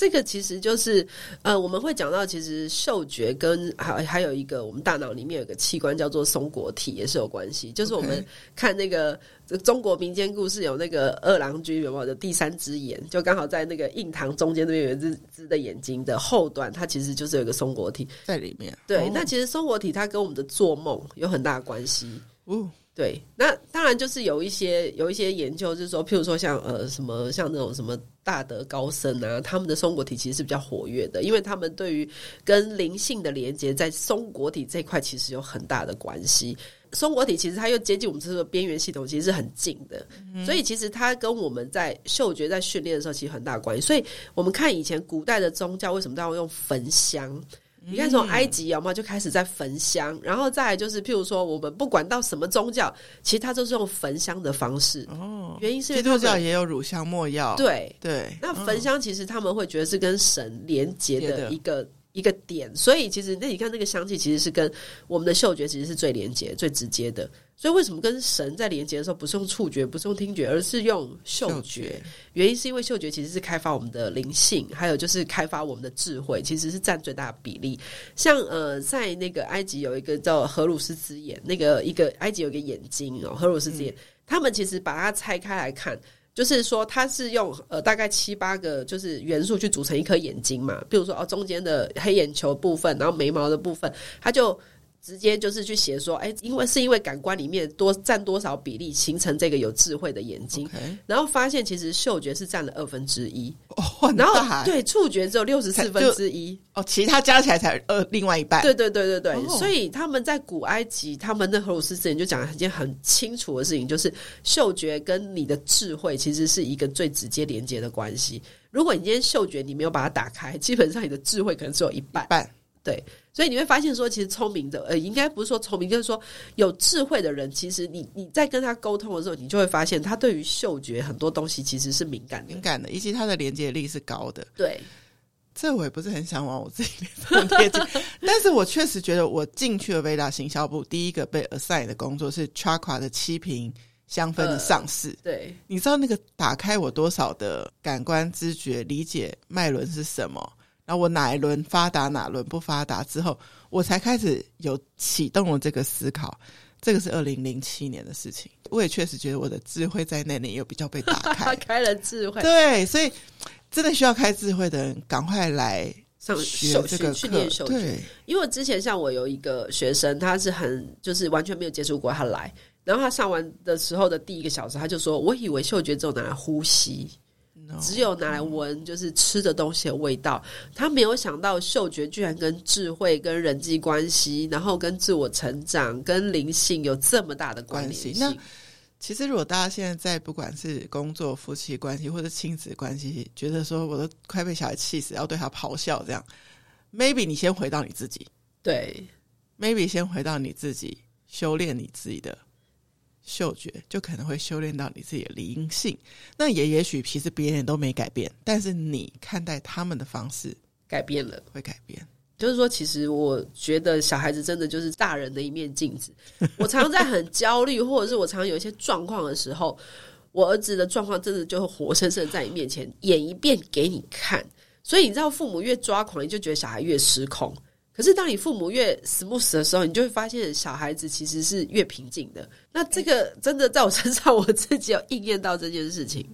S2: 这个其实就是，呃，我们会讲到，其实嗅觉跟还还有一个，我们大脑里面有个器官叫做松果体，也是有关系。就是我们看那个中国民间故事，有那个二郎君有没有的第三只眼，就刚好在那个印堂中间那边有一只只的眼睛的后端，它其实就是有一个松果体
S1: 在里面。
S2: 对，哦、那其实松果体它跟我们的做梦有很大的关系。
S1: 哦。
S2: 对，那当然就是有一些有一些研究，就是说，譬如说像呃什么像那种什么大德高僧啊，他们的松果体其实是比较活跃的，因为他们对于跟灵性的连接，在松果体这块其实有很大的关系。松果体其实它又接近我们这个边缘系统，其实是很近的，嗯、所以其实它跟我们在嗅觉在训练的时候其实很大关系。所以我们看以前古代的宗教为什么都要用焚香？你看，从埃及有没有就开始在焚香，然后再来就是，譬如说，我们不管到什么宗教，其实它都是用焚香的方式。哦，原因是
S1: 基督教也有乳香没药。
S2: 对
S1: 对，
S2: 那焚香其实他们会觉得是跟神连接的一个。一个点，所以其实那你看那个香气，其实是跟我们的嗅觉其实是最连接、最直接的。所以为什么跟神在连接的时候不是用触觉，不是用听觉，而是用嗅觉？嗅觉。原因是因为嗅觉其实是开发我们的灵性，还有就是开发我们的智慧，其实是占最大的比例。像呃，在那个埃及有一个叫荷鲁斯之眼，那个一个埃及有一个眼睛哦，荷鲁斯之眼，嗯、他们其实把它拆开来看。就是说，它是用呃大概七八个就是元素去组成一颗眼睛嘛。比如说哦，中间的黑眼球部分，然后眉毛的部分，它就直接就是去写说，哎、欸，因为是因为感官里面多占多少比例形成这个有智慧的眼睛.然后发现其实嗅觉是占了二分之一，
S1: 哦，
S2: 然后对触觉只有六十四分之一，
S1: 哦，其他加起来才二另外一半，
S2: 对对对对对，哦、所以他们在古埃及，他们的荷鲁斯之前就讲了一件很清楚的事情，就是嗅觉跟你的智慧其实是一个最直接连接的关系。如果你今天嗅觉你没有把它打开，基本上你的智慧可能只有一半，
S1: 半
S2: 对。所以你会发现，说其实聪明的，呃，应该不是说聪明，就是说有智慧的人，其实你你在跟他沟通的时候，你就会发现他对于嗅觉很多东西其实是敏感的、
S1: 敏感的，以及他的连接力是高的。
S2: 对，
S1: 这我也不是很想往我自己脸上贴金，但是我确实觉得我进去了 Veda 行销部，第一个被 assign 的工作是 Chakra 的七瓶香氛的上市。
S2: 呃、对，
S1: 你知道那个打开我多少的感官知觉，理解脉轮是什么？然后我哪一轮发达，哪轮不发达之后，我才开始有启动了这个思考。这个是二零零七年的事情，我也确实觉得我的智慧在那里有比较被打开，
S2: 开了智慧。
S1: 对，所以真的需要开智慧的人，赶快来上学这个
S2: 训练嗅觉。对，因为之前像我有一个学生，他是很就是完全没有接触过，他来，然后他上完的时候的第一个小时，他就说：“我以为嗅觉只有拿来呼吸。”只有拿来闻，就是吃的东西的味道。他没有想到嗅觉居然跟智慧、跟人际关系，然后跟自我成长、跟灵性有这么大的关联性。
S1: 那其实，如果大家现在在不管是工作、夫妻关系或者亲子关系，觉得说我都快被小孩气死，要对他咆哮这样，maybe 你先回到你自己，
S2: 对
S1: ，maybe 先回到你自己，修炼你自己的。嗅觉就可能会修炼到你自己的灵性，那也也许其实别人都没改变，但是你看待他们的方式
S2: 改变了，
S1: 会改变。
S2: 就是说，其实我觉得小孩子真的就是大人的一面镜子。我常常在很焦虑，或者是我常常有一些状况的时候，我儿子的状况真的就会活生生在你面前演一遍给你看。所以你知道，父母越抓狂，你就觉得小孩越失控。可是，当你父母越 smooth 的时候，你就会发现小孩子其实是越平静的。那这个真的在我身上，我自己有应验到这件事情。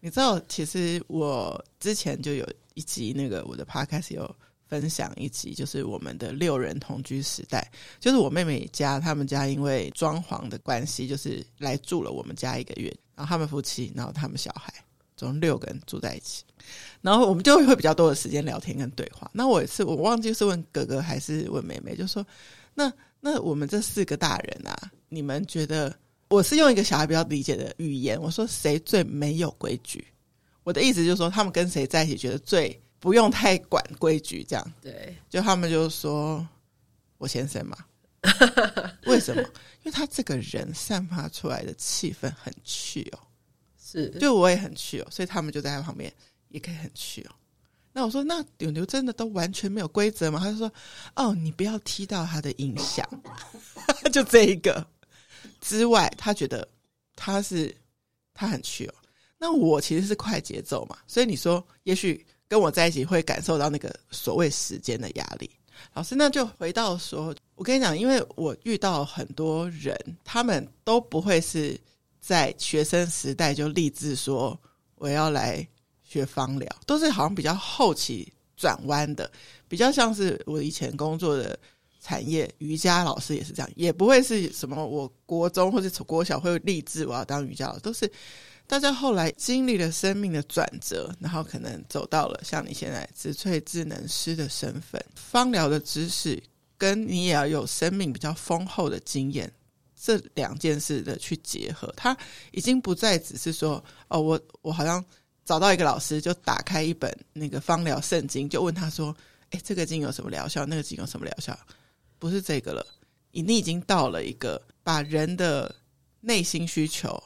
S1: 你知道，其实我之前就有一集那个我的 podcast 有分享一集，就是我们的六人同居时代，就是我妹妹家，他们家因为装潢的关系，就是来住了我们家一个月，然后他们夫妻，然后他们小孩。总共六个人住在一起，然后我们就会比较多的时间聊天跟对话。那我也是，我忘记是问哥哥还是问妹妹，就说：“那那我们这四个大人啊，你们觉得？”我是用一个小孩比较理解的语言，我说：“谁最没有规矩？”我的意思就是说，他们跟谁在一起觉得最不用太管规矩，这样。
S2: 对，
S1: 就他们就说：“我先生嘛。”为什么？因为他这个人散发出来的气氛很趣哦。
S2: 是，
S1: 就我也很去哦，所以他们就在他旁边也可以很去哦。那我说，那牛牛真的都完全没有规则吗？他就说，哦，你不要踢到他的影响，就这一个之外，他觉得他是他很去哦。那我其实是快节奏嘛，所以你说，也许跟我在一起会感受到那个所谓时间的压力。老师，那就回到说，我跟你讲，因为我遇到很多人，他们都不会是。在学生时代就立志说我要来学芳疗，都是好像比较后期转弯的，比较像是我以前工作的产业，瑜伽老师也是这样，也不会是什么我国中或者国小会立志我要当瑜伽老师，都是大家后来经历了生命的转折，然后可能走到了像你现在植萃智能师的身份，芳疗的知识跟你也要有生命比较丰厚的经验。这两件事的去结合，他已经不再只是说哦，我我好像找到一个老师，就打开一本那个芳疗圣经，就问他说：“哎，这个经有什么疗效？那个经有什么疗效？”不是这个了，你已经到了一个把人的内心需求、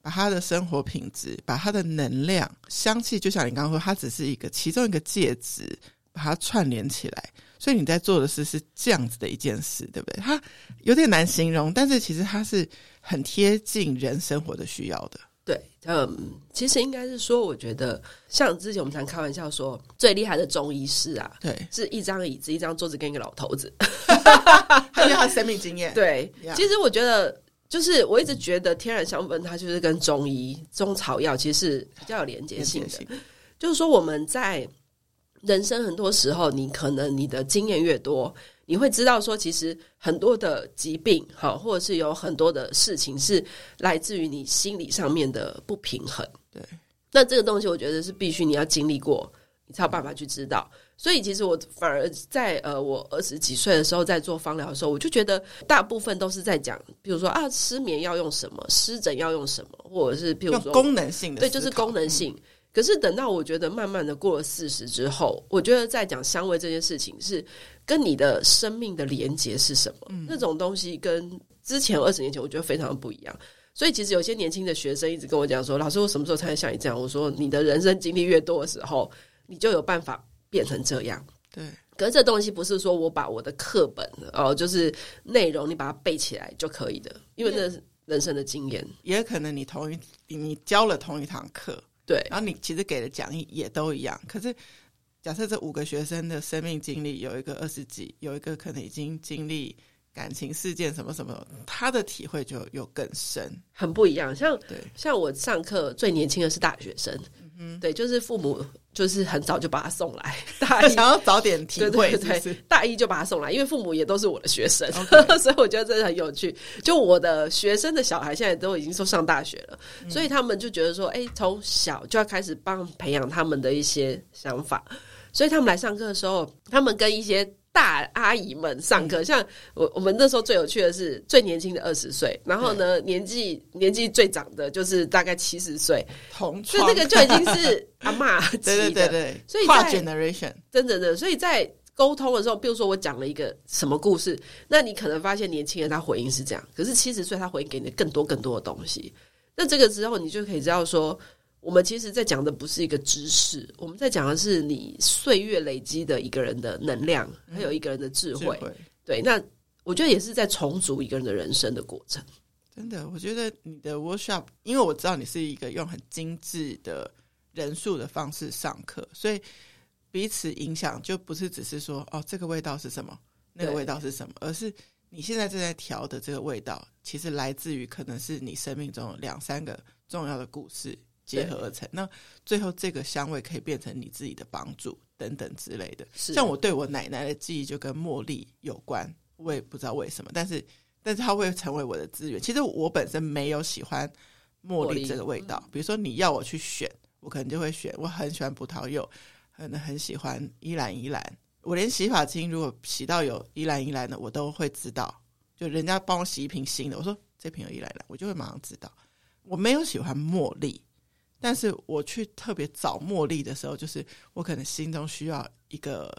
S1: 把他的生活品质、把他的能量、香气，就像你刚刚说，它只是一个其中一个介质，把它串联起来。所以你在做的事是这样子的一件事，对不对？它有点难形容，但是其实它是很贴近人生活的需要的。
S2: 对，嗯，其实应该是说，我觉得像之前我们常开玩笑说，最厉害的中医师啊，
S1: 对，
S2: 是一张椅子、一张桌子跟一个老头子，
S1: 还有他的生命经验。
S2: 对，其实我觉得，就是我一直觉得天然香氛它就是跟中医、中草药其实是比较有连接性的，就是说我们在。人生很多时候，你可能你的经验越多，你会知道说，其实很多的疾病，好，或者是有很多的事情是来自于你心理上面的不平衡。
S1: 对，
S2: 那这个东西，我觉得是必须你要经历过，你才有办法去知道。所以，其实我反而在呃，我二十几岁的时候在做芳疗的时候，我就觉得大部分都是在讲，比如说啊，失眠要用什么，湿疹要用什么，或者是比如说
S1: 功能性的，
S2: 对，就是功能性。嗯可是等到我觉得慢慢的过了四十之后，我觉得在讲香味这件事情是跟你的生命的连接是什么？嗯、那种东西跟之前二十年前我觉得非常的不一样。所以其实有些年轻的学生一直跟我讲说：“老师，我什么时候才能像你这样？”我说：“你的人生经历越多的时候，你就有办法变成这样。”
S1: 对。
S2: 可是这东西不是说我把我的课本哦，就是内容你把它背起来就可以的，因为那是人生的经验。
S1: 也可能你同一你教了同一堂课。
S2: 对，
S1: 然后你其实给的讲义也都一样，可是假设这五个学生的生命经历有一个二十几，有一个可能已经经历感情事件什么什么，他的体会就又更深，
S2: 很不一样。像
S1: 对，
S2: 像我上课最年轻的是大学生，嗯哼，对，就是父母。就是很早就把他送来，大一
S1: 想要早点体会是是，
S2: 对对对，大一就把他送来，因为父母也都是我的学生. 所以我觉得真的很有趣。就我的学生的小孩现在都已经说上大学了，嗯、所以他们就觉得说，哎、欸，从小就要开始帮培养他们的一些想法，所以他们来上课的时候，他们跟一些。大阿姨们上课，像我我们那时候最有趣的是最年轻的二十岁，然后呢年纪年纪最长的就是大概七十岁，
S1: 同
S2: 所以那个就已经是 阿嬷级的，对对对对，所以
S1: 跨 generation
S2: 真的的，所以在沟通的时候，比如说我讲了一个什么故事，那你可能发现年轻人他回应是这样，可是七十岁他回应给你更多更多的东西，那这个之后你就可以知道说。我们其实，在讲的不是一个知识，我们在讲的是你岁月累积的一个人的能量，还有一个人的智慧。嗯、对，那我觉得也是在重组一个人的人生的过程。
S1: 真的，我觉得你的 workshop，因为我知道你是一个用很精致的人数的方式上课，所以彼此影响就不是只是说哦，这个味道是什么，那个味道是什么，而是你现在正在调的这个味道，其实来自于可能是你生命中两三个重要的故事。结合而成，那最后这个香味可以变成你自己的帮助等等之类的。像我对我奶奶的记忆就跟茉莉有关，我也不知道为什么，但是但是它会成为我的资源。其实我本身没有喜欢茉莉这个味道，比如说你要我去选，我可能就会选。我很喜欢葡萄柚，可能很喜欢依兰依兰。我连洗发精如果洗到有依兰依兰的，我都会知道。就人家帮我洗一瓶新的，我说这瓶有依兰依兰，我就会马上知道。我没有喜欢茉莉。但是我去特别找茉莉的时候，就是我可能心中需要一个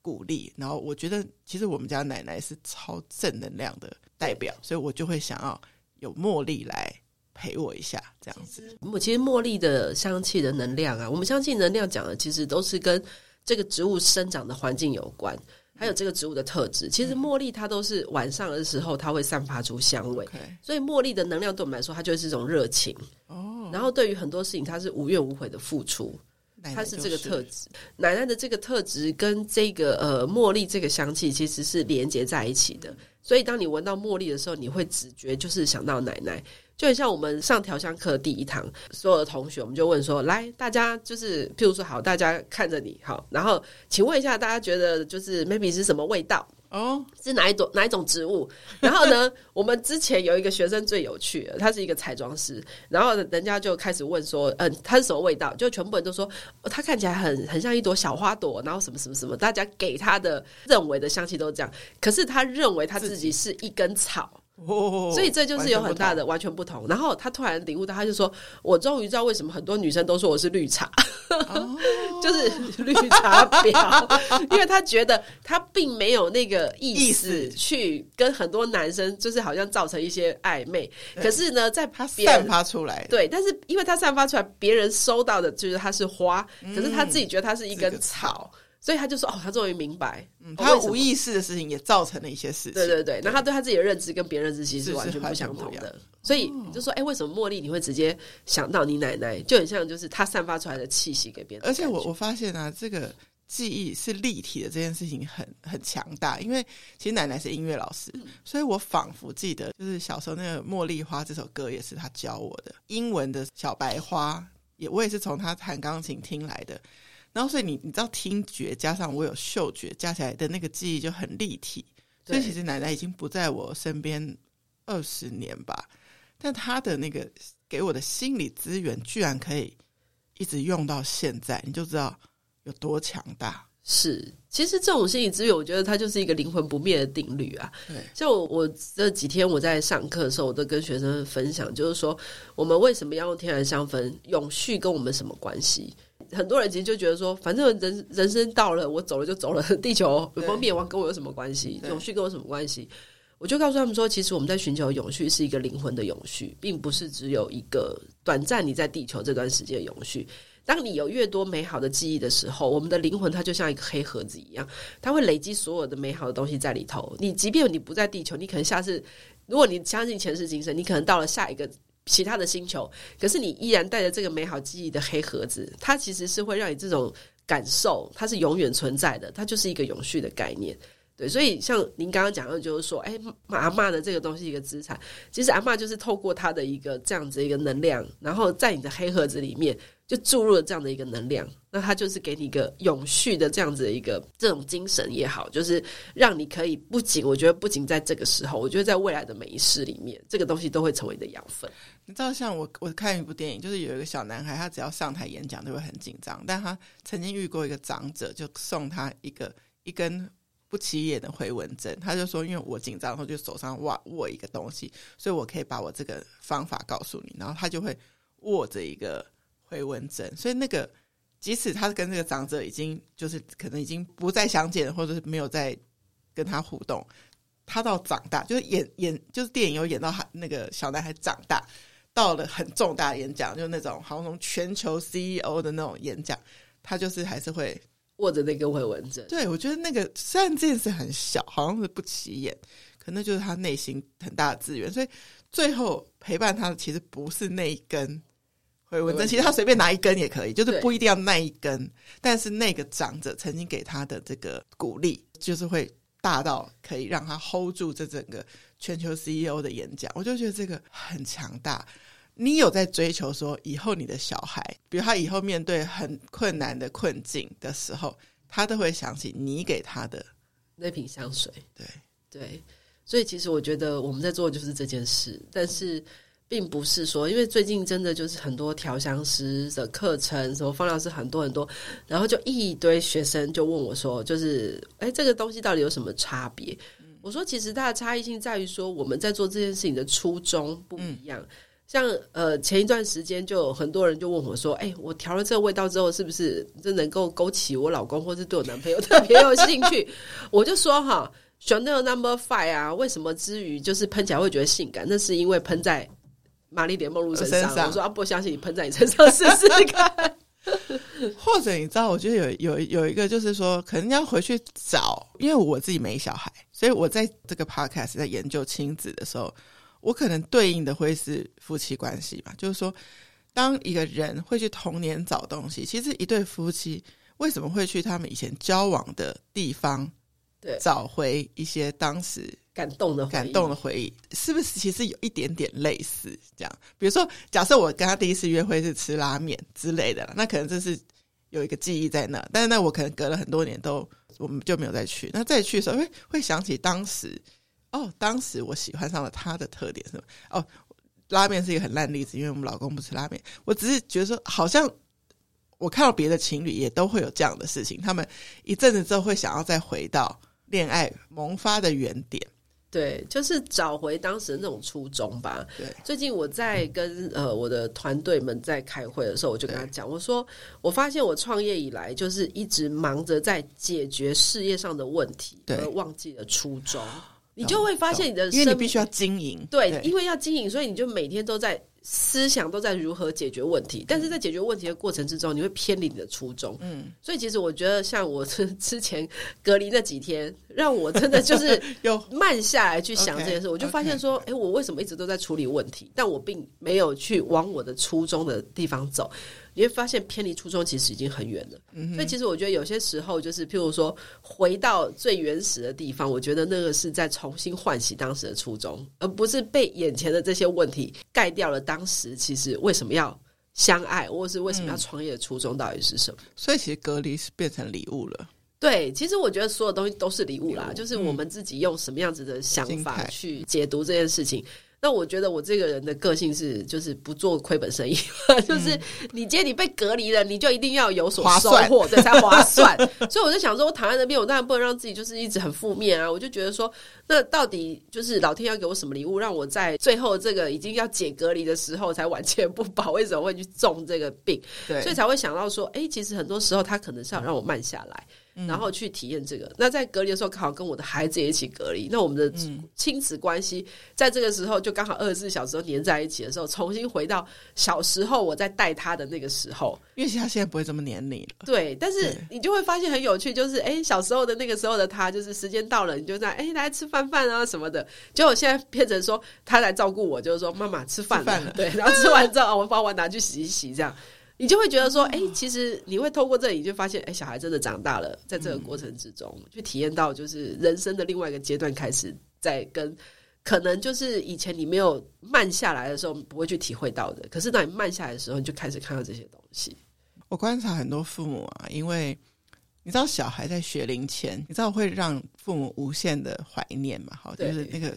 S1: 鼓励，然后我觉得其实我们家奶奶是超正能量的代表，所以我就会想要有茉莉来陪我一下，这样子。
S2: 我其实茉莉的香气的能量啊，我们香气能量讲的其实都是跟这个植物生长的环境有关。还有这个植物的特质，其实茉莉它都是晚上的时候，它会散发出香味。所以茉莉的能量对我们来说，它就是一种热情。哦。然后对于很多事情，它是无怨无悔的付出。它是这个特质。奶奶的这个特质跟这个呃茉莉这个香气其实是连接在一起的。所以当你闻到茉莉的时候，你会直觉就是想到奶奶。就很像我们上调香课第一堂，所有的同学，我们就问说：“来，大家就是，譬如说，好，大家看着你，好，然后请问一下，大家觉得就是 maybe 是什么味道？哦，是哪一种哪一种植物？然后呢，我们之前有一个学生最有趣的，他是一个彩妆师，然后人家就开始问说，嗯、呃，他是什么味道？就全部人都说，他看起来很很像一朵小花朵，然后什么什么什么，大家给他的认为的香气都是这样，可是他认为他自己是一根草。”哦，所以这就是有很大的完全不同。然后他突然领悟到，他就说：“我终于知道为什么很多女生都说我是绿茶，哦、就是绿茶婊，因为他觉得他并没有那个意思去跟很多男生，就是好像造成一些暧昧。可是呢，在他
S1: 散发出来，
S2: 对，但是因为他散发出来，别人收到的就是他是花，可是他自己觉得他是一根草。嗯”所以他就说：“哦，他终于明白，
S1: 嗯，他无意识的事情也造成了一些事情。对
S2: 对对，那他对他自己的认知跟别人认知其实是完全不相同的。所以你就说，哎、欸，为什么茉莉你会直接想到你奶奶？就很像就是他散发出来的气息给别人。
S1: 而且我我发现啊，这个记忆是立体的，这件事情很很强大。因为其实奶奶是音乐老师，嗯、所以我仿佛记得，就是小时候那个《茉莉花》这首歌也是他教我的。英文的小白花也我也是从他弹钢琴听来的。”然后所以你你知道听觉加上我有嗅觉加起来的那个记忆就很立体。所以其实奶奶已经不在我身边二十年吧，但她的那个给我的心理资源居然可以一直用到现在，你就知道有多强大。
S2: 是，其实这种心理资源，我觉得它就是一个灵魂不灭的定律啊。
S1: 对，
S2: 像我我这几天我在上课的时候，我都跟学生分享，就是说我们为什么要用天然香氛？永续跟我们什么关系？很多人其实就觉得说，反正人人生到了，我走了就走了，地球有没有灭亡跟我有什么关系？永续跟我什么关系？我就告诉他们说，其实我们在寻求永续是一个灵魂的永续，并不是只有一个短暂你在地球这段时间的永续。当你有越多美好的记忆的时候，我们的灵魂它就像一个黑盒子一样，它会累积所有的美好的东西在里头。你即便你不在地球，你可能下次，如果你相信前世今生，你可能到了下一个其他的星球，可是你依然带着这个美好记忆的黑盒子，它其实是会让你这种感受，它是永远存在的，它就是一个永续的概念。对，所以像您刚刚讲的，就是说，哎，阿嬷的这个东西一个资产，其实阿嬷就是透过它的一个这样子一个能量，然后在你的黑盒子里面就注入了这样的一个能量，那它就是给你一个永续的这样子的一个这种精神也好，就是让你可以不仅我觉得不仅在这个时候，我觉得在未来的每一世里面，这个东西都会成为你的养分。
S1: 你知道，像我我看一部电影，就是有一个小男孩，他只要上台演讲都会很紧张，但他曾经遇过一个长者，就送他一个一根。不起眼的回纹针，他就说：“因为我紧张，然后就手上握握一个东西，所以我可以把我这个方法告诉你。”然后他就会握着一个回纹针，所以那个即使他跟这个长者已经就是可能已经不再相见，或者是没有再跟他互动，他到长大就是演演就是电影有演到他那个小男孩长大到了很重大的演讲，就是那种好像从全球 CEO 的那种演讲，他就是还是会。
S2: 握着那个回纹针，
S1: 对，我觉得那个虽然这件事很小，好像是不起眼，可那就是他内心很大的资源。所以最后陪伴他的其实不是那一根回纹针，其实他随便拿一根也可以，就是不一定要那一根。但是那个长者曾经给他的这个鼓励，就是会大到可以让他 hold 住这整个全球 CEO 的演讲。我就觉得这个很强大。你有在追求说，以后你的小孩，比如他以后面对很困难的困境的时候，他都会想起你给他的
S2: 那瓶香水。
S1: 对
S2: 对，所以其实我觉得我们在做的就是这件事，但是并不是说，因为最近真的就是很多调香师的课程，什么方疗师很多很多，然后就一堆学生就问我说，就是哎，这个东西到底有什么差别？嗯、我说，其实它的差异性在于说，我们在做这件事情的初衷不一样。嗯像呃，前一段时间就有很多人就问我说：“哎、欸，我调了这个味道之后，是不是就能够勾起我老公或是对我男朋友特别有兴趣？” 我就说：“哈，Chanel Number Five 啊，为什么之余就是喷起来会觉得性感？那是因为喷在玛丽莲梦露身上。身上”我说：“啊，不相信你喷在你身上试试看。”
S1: 或者你知道，我觉得有有有一个就是说，可能要回去找，因为我自己没小孩，所以我在这个 podcast 在研究亲子的时候。我可能对应的会是夫妻关系吧，就是说，当一个人会去童年找东西，其实一对夫妻为什么会去他们以前交往的地方，对，找回一些当时
S2: 感动的
S1: 感动的回忆，是不是其实有一点点类似这样？比如说，假设我跟他第一次约会是吃拉面之类的，那可能这是有一个记忆在那，但是那我可能隔了很多年都我们就没有再去，那再去的时候会会想起当时。哦，当时我喜欢上了他的特点是吧？哦，拉面是一个很烂例子，因为我们老公不吃拉面。我只是觉得说，好像我看到别的情侣也都会有这样的事情，他们一阵子之后会想要再回到恋爱萌发的原点。
S2: 对，就是找回当时的那种初衷吧。
S1: 对，
S2: 最近我在跟呃我的团队们在开会的时候，我就跟他讲，我说我发现我创业以来，就是一直忙着在解决事业上的问题，而忘记了初衷。你就会发现你的生，
S1: 因为你必须要经营，
S2: 对，对，因为要经营，所以你就每天都在思想都在如何解决问题，但是在解决问题的过程之中，你会偏离你的初衷。嗯，所以其实我觉得，像我之前隔离那几天，让我真的就是 有慢下来去想这件事，我就发现说，哎，我为什么一直都在处理问题，但我并没有去往我的初衷的地方走。你会发现偏离初衷其实已经很远了，嗯，所以其实我觉得有些时候就是，譬如说回到最原始的地方，我觉得那个是在重新唤起当时的初衷，而不是被眼前的这些问题盖掉了当时其实为什么要相爱，或是为什么要创业的初衷到底是什么？嗯、
S1: 所以其实隔离是变成礼物了。
S2: 对，其实我觉得所有东西都是礼物啦，就是我们自己用什么样子的想法去解读这件事情。那我觉得我这个人的个性是，就是不做亏本生意，嗯、就是你今天你被隔离了，你就一定要有所收获，对，才划算。所以我就想说，我躺在那边，我当然不能让自己就是一直很负面啊。我就觉得说，那到底就是老天要给我什么礼物，让我在最后这个已经要解隔离的时候才完全不保？为什么会去中这个病？对，所以才会想到说，哎，其实很多时候他可能是要让我慢下来。然后去体验这个。那在隔离的时候，刚好跟我的孩子也一起隔离。那我们的亲子关系，在这个时候就刚好二十四小时都黏在一起的时候，重新回到小时候我在带他的那个时候。
S1: 因为他现在不会这么黏你了。
S2: 对，但是你就会发现很有趣，就是哎，小时候的那个时候的他，就是时间到了，你就在哎来吃饭饭啊什么的。结果现在变成说他来照顾我，就是说妈妈吃饭了，对，然后吃完之后我把碗拿去洗一洗，这样。你就会觉得说，哎、欸，其实你会透过这里，你就发现，哎、欸，小孩真的长大了，在这个过程之中，嗯、去体验到就是人生的另外一个阶段开始，在跟可能就是以前你没有慢下来的时候，不会去体会到的。可是当你慢下来的时候，你就开始看到这些东西。
S1: 我观察很多父母啊，因为你知道，小孩在学龄前，你知道会让父母无限的怀念嘛？好，就是那个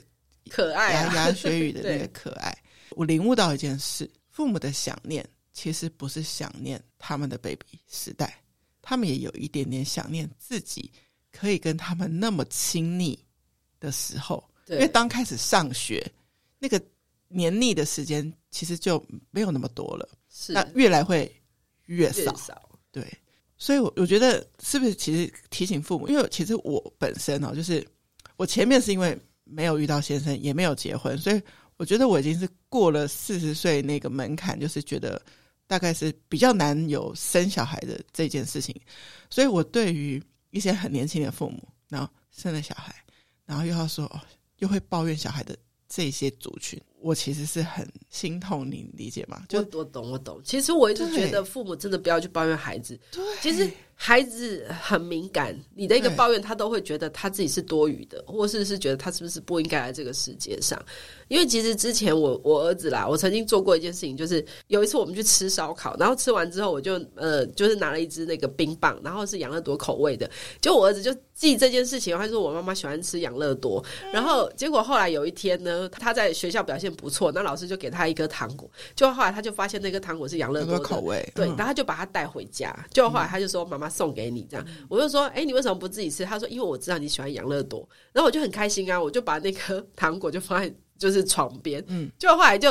S2: 可爱牙
S1: 牙学语的 那个可爱。我领悟到一件事，父母的想念。其实不是想念他们的 baby 时代，他们也有一点点想念自己可以跟他们那么亲密的时候。对因为当开始上学，那个黏腻的时间其实就没有那么多了，是那越来会越少。越少对，所以我我觉得是不是其实提醒父母，因为其实我本身哦，就是我前面是因为没有遇到先生，也没有结婚，所以我觉得我已经是过了四十岁那个门槛，就是觉得。大概是比较难有生小孩的这件事情，所以我对于一些很年轻的父母，然后生了小孩，然后又要说哦，又会抱怨小孩的这些族群，我其实是很心痛，你理解吗？就
S2: 我懂，我懂。其实我一直觉得父母真的不要去抱怨孩子。对，其实。孩子很敏感，你的一个抱怨，他都会觉得他自己是多余的，或是是觉得他是不是不应该来这个世界上。因为其实之前我我儿子啦，我曾经做过一件事情，就是有一次我们去吃烧烤，然后吃完之后，我就呃，就是拿了一支那个冰棒，然后是养乐多口味的，就我儿子就记这件事情，他说我妈妈喜欢吃养乐多，然后结果后来有一天呢，他在学校表现不错，那老师就给他一颗糖果，就后来他就发现那个糖果是养乐多
S1: 口味，
S2: 对，然后他就把它带回家，就后来他就说妈妈。送给你这样，我就说，哎、欸，你为什么不自己吃？他说，因为我知道你喜欢养乐多，然后我就很开心啊，我就把那颗糖果就放在就是床边，嗯，就后来就。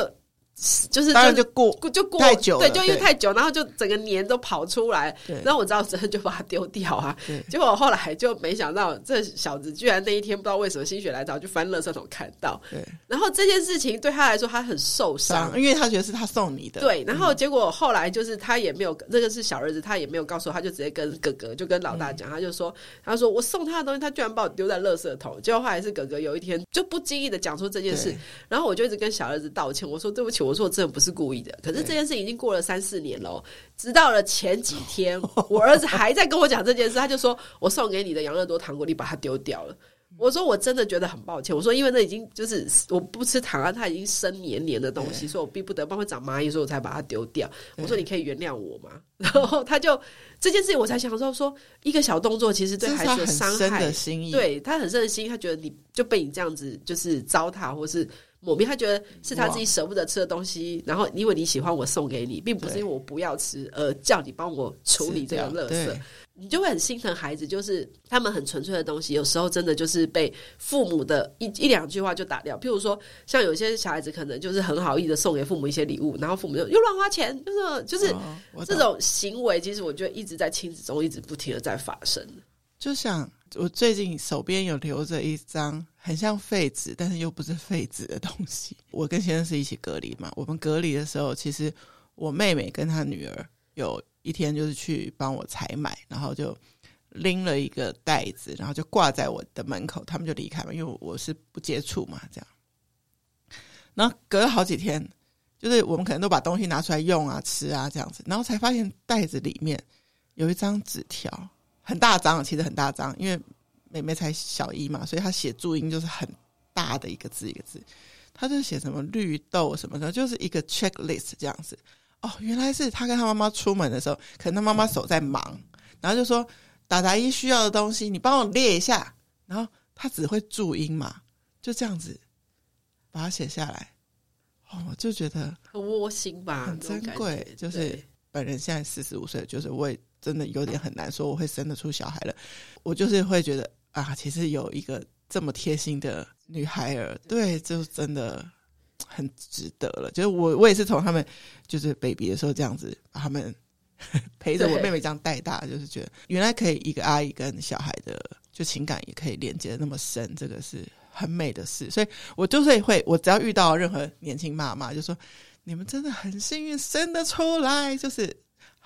S2: 就是
S1: 当然就过
S2: 就过
S1: 太久，
S2: 对，就因为太久，然后就整个黏都跑出来，然后我知道之后就把它丢掉啊。结果我后来就没想到，这小子居然那一天不知道为什么心血来潮就翻垃圾桶看到，对。然后这件事情对他来说他很受伤，
S1: 因为他觉得是他送你的。
S2: 对，然后结果后来就是他也没有，这个是小儿子，他也没有告诉我，他就直接跟哥哥就跟老大讲，嗯、他就说，他说我送他的东西，他居然把我丢在垃圾桶。结果后来是哥哥有一天就不经意的讲出这件事，然后我就一直跟小儿子道歉，我说对不起，我说我真的不是故意。的，可是这件事已经过了三四年了，直到了前几天，我儿子还在跟我讲这件事，他就说：“我送给你的养乐多糖果，你把它丢掉了。”我说：“我真的觉得很抱歉。”我说：“因为那已经就是我不吃糖啊，它已经生黏黏的东西，所以我逼不得帮会长蚂蚁，所以我才把它丢掉。”我说：“你可以原谅我吗？”然后他就这件事情，我才想说：“说一个小动作，其实对孩子的伤害，
S1: 的心意，
S2: 对他很深的心，他觉得你就被你这样子就是糟蹋，或是。”抹灭，他觉得是他自己舍不得吃的东西，然后因为你喜欢，我送给你，并不是因为我不要吃，而叫你帮我处理这个垃圾，你就会很心疼孩子。就是他们很纯粹的东西，有时候真的就是被父母的一一两句话就打掉。譬如说，像有些小孩子可能就是很好意的送给父母一些礼物，然后父母就又乱花钱，就是就是这种行为，其实我觉得一直在亲子中一直不停的在发生。
S1: 就想我最近手边有留着一张很像废纸，但是又不是废纸的东西。我跟先生是一起隔离嘛，我们隔离的时候，其实我妹妹跟她女儿有一天就是去帮我采买，然后就拎了一个袋子，然后就挂在我的门口，他们就离开嘛，因为我是不接触嘛，这样。然后隔了好几天，就是我们可能都把东西拿出来用啊、吃啊这样子，然后才发现袋子里面有一张纸条。很大张，其实很大张，因为妹妹才小一嘛，所以她写注音就是很大的一个字一个字，她就写什么绿豆什么的，就是一个 checklist 这样子。哦，原来是她跟她妈妈出门的时候，可能她妈妈手在忙，然后就说打打一需要的东西，你帮我列一下。然后她只会注音嘛，就这样子把它写下来。哦，我就觉得
S2: 很窝心吧，
S1: 很珍贵。就是本人现在四十五岁，就是我也真的有点很难说我会生得出小孩了。我就是会觉得啊，其实有一个这么贴心的女孩儿，对，就真的。很值得了，就是我，我也是从他们就是 baby 的时候这样子他们陪着我妹妹这样带大，就是觉得原来可以一个阿姨跟小孩的就情感也可以连接得那么深，这个是很美的事。所以我就是会，我只要遇到任何年轻妈妈，就说你们真的很幸运生得出来，就是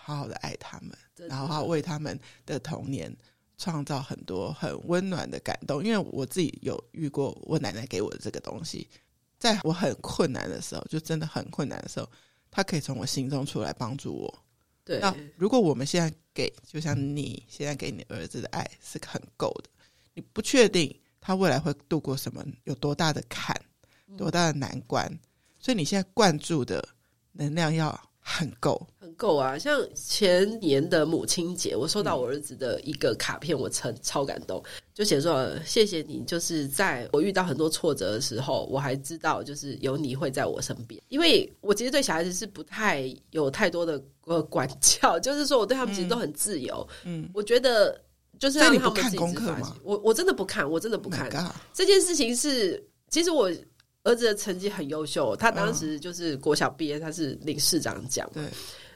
S1: 好好的爱他们，然后好好为他们的童年创造很多很温暖的感动。因为我自己有遇过我奶奶给我的这个东西。在我很困难的时候，就真的很困难的时候，他可以从我心中出来帮助我。
S2: 对，
S1: 那如果我们现在给，就像你现在给你儿子的爱是很够的，你不确定他未来会度过什么，有多大的坎，多大的难关，所以你现在灌注的能量要很够。
S2: 很够啊！像前年的母亲节，我收到我儿子的一个卡片，我超超感动，就写说谢谢你，就是在我遇到很多挫折的时候，我还知道就是有你会在我身边。因为我其实对小孩子是不太有太多的呃管教，就是说我对他们其实都很自由。嗯，我觉得就是让他们自己自发性。我我真的不看，我真的不看。这件事情是，其实我儿子的成绩很优秀，他当时就是国小毕业，他是领市长奖。对。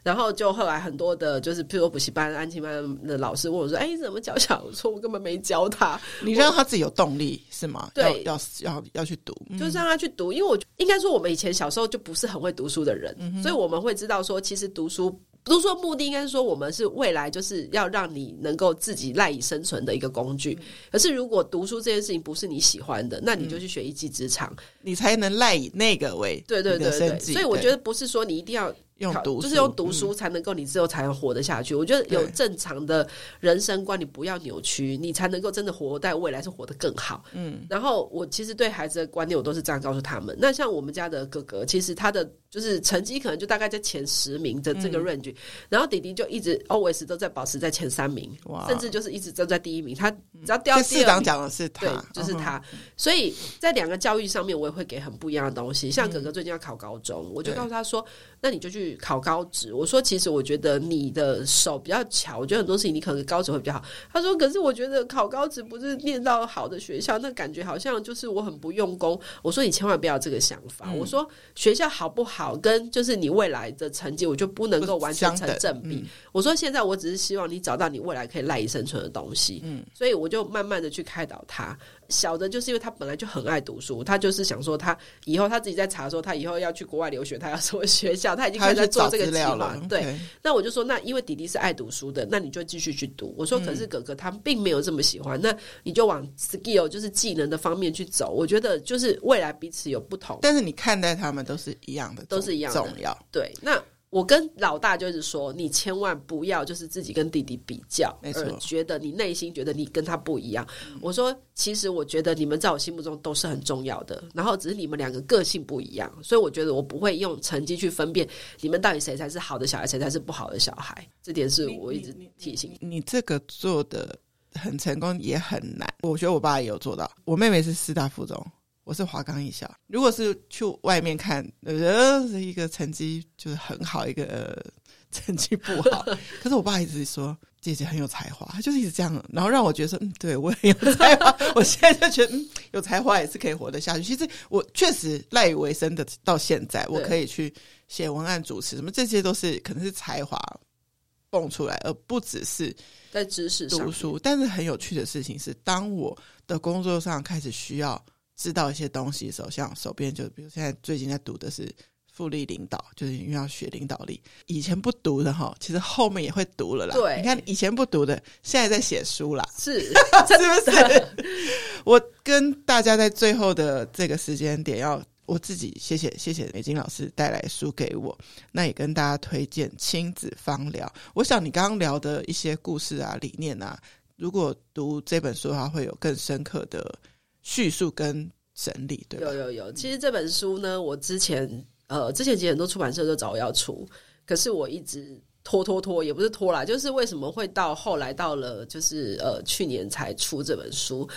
S2: 然后就后来很多的，就是譬如说补习班、安亲班的老师问我说：“哎，你怎么教小说？我根本没教他。”
S1: 你让他自己有动力是吗？
S2: 对，
S1: 要要要要去读，
S2: 就是让他去读。因为我应该说，我们以前小时候就不是很会读书的人，嗯、所以我们会知道说，其实读书读书的目的应该是说，我们是未来就是要让你能够自己赖以生存的一个工具。嗯、可是如果读书这件事情不是你喜欢的，那你就去学一技之长，嗯、你才能赖以那个为
S1: 对对对对。
S2: 所以我觉得不是说你一定要。
S1: 用读
S2: 就是用读书才能够，你之后才能活得下去。嗯、我觉得有正常的人生观，你不要扭曲，你才能够真的活在未来是活得更好。嗯，然后我其实对孩子的观念，我都是这样告诉他们。那像我们家的哥哥，其实他的。就是成绩可能就大概在前十名的这个 range，、嗯、然后弟弟就一直 always 都在保持在前三名，哇甚至就是一直都在第一名。他只要掉第二名，市长
S1: 讲的是他，
S2: 对，就是他。哦、所以在两个教育上面，我也会给很不一样的东西。像哥哥最近要考高中，嗯、我就告诉他说：“那你就去考高职。”我说：“其实我觉得你的手比较巧，我觉得很多事情你可能高职会比较好。”他说：“可是我觉得考高职不是念到好的学校，那感觉好像就是我很不用功。”我说：“你千万不要这个想法。嗯”我说：“学校好不好？”好，跟就是你未来的成绩，我就不能够完全成正比。嗯、我说现在我只是希望你找到你未来可以赖以生存的东西。嗯，所以我就慢慢的去开导他。小的就是因为他本来就很爱读书，他就是想说他以后他自己在查说他以后要去国外留学，他要什么 学校，他已经开始在做这个计划。对那我就说那因为弟弟是爱读书的，那你就继续去读。我说可是哥哥他并没有这么喜欢，嗯、那你就往 skill 就是技能的方面去走。我觉得就是未来彼此有不同，
S1: 但是你看待他们都是一样的，
S2: 都是一样的
S1: 重要。
S2: 对，那。我跟老大就是说，你千万不要就是自己跟弟弟比较，而觉得你内心觉得你跟他不一样。嗯、我说，其实我觉得你们在我心目中都是很重要的，然后只是你们两个个性不一样，所以我觉得我不会用成绩去分辨你们到底谁才是好的小孩，谁才是不好的小孩。这点是我一直提醒你
S1: 你。你这个做的很成功，也很难。我觉得我爸也有做到。我妹妹是师大附中。我是华冈艺校，如果是去外面看，呃，是一个成绩就是很好，一个、呃、成绩不好。可是我爸一直说姐姐很有才华，他就是一直这样，然后让我觉得说，嗯，对我很有才华。我现在就觉得，嗯，有才华也是可以活得下去。其实我确实赖以为生的，到现在我可以去写文案、主持什么，这些都是可能是才华蹦出来，而不只是
S2: 在知识上
S1: 读书。但是很有趣的事情是，当我的工作上开始需要。知道一些东西的时候，像手边就比如现在最近在读的是复利领导，就是因为要学领导力。以前不读的哈，其实后面也会读了啦。
S2: 对，
S1: 你看以前不读的，现在在写书啦，
S2: 是 是
S1: 不是？我跟大家在最后的这个时间点，要我自己谢谢谢谢美金老师带来书给我，那也跟大家推荐亲子芳疗。我想你刚刚聊的一些故事啊、理念啊，如果读这本书的话，会有更深刻的。叙述跟整理，对，
S2: 有有有。其实这本书呢，我之前呃，之前其实很多出版社都找我要出，可是我一直拖拖拖，也不是拖啦，就是为什么会到后来到了就是呃去年才出这本书，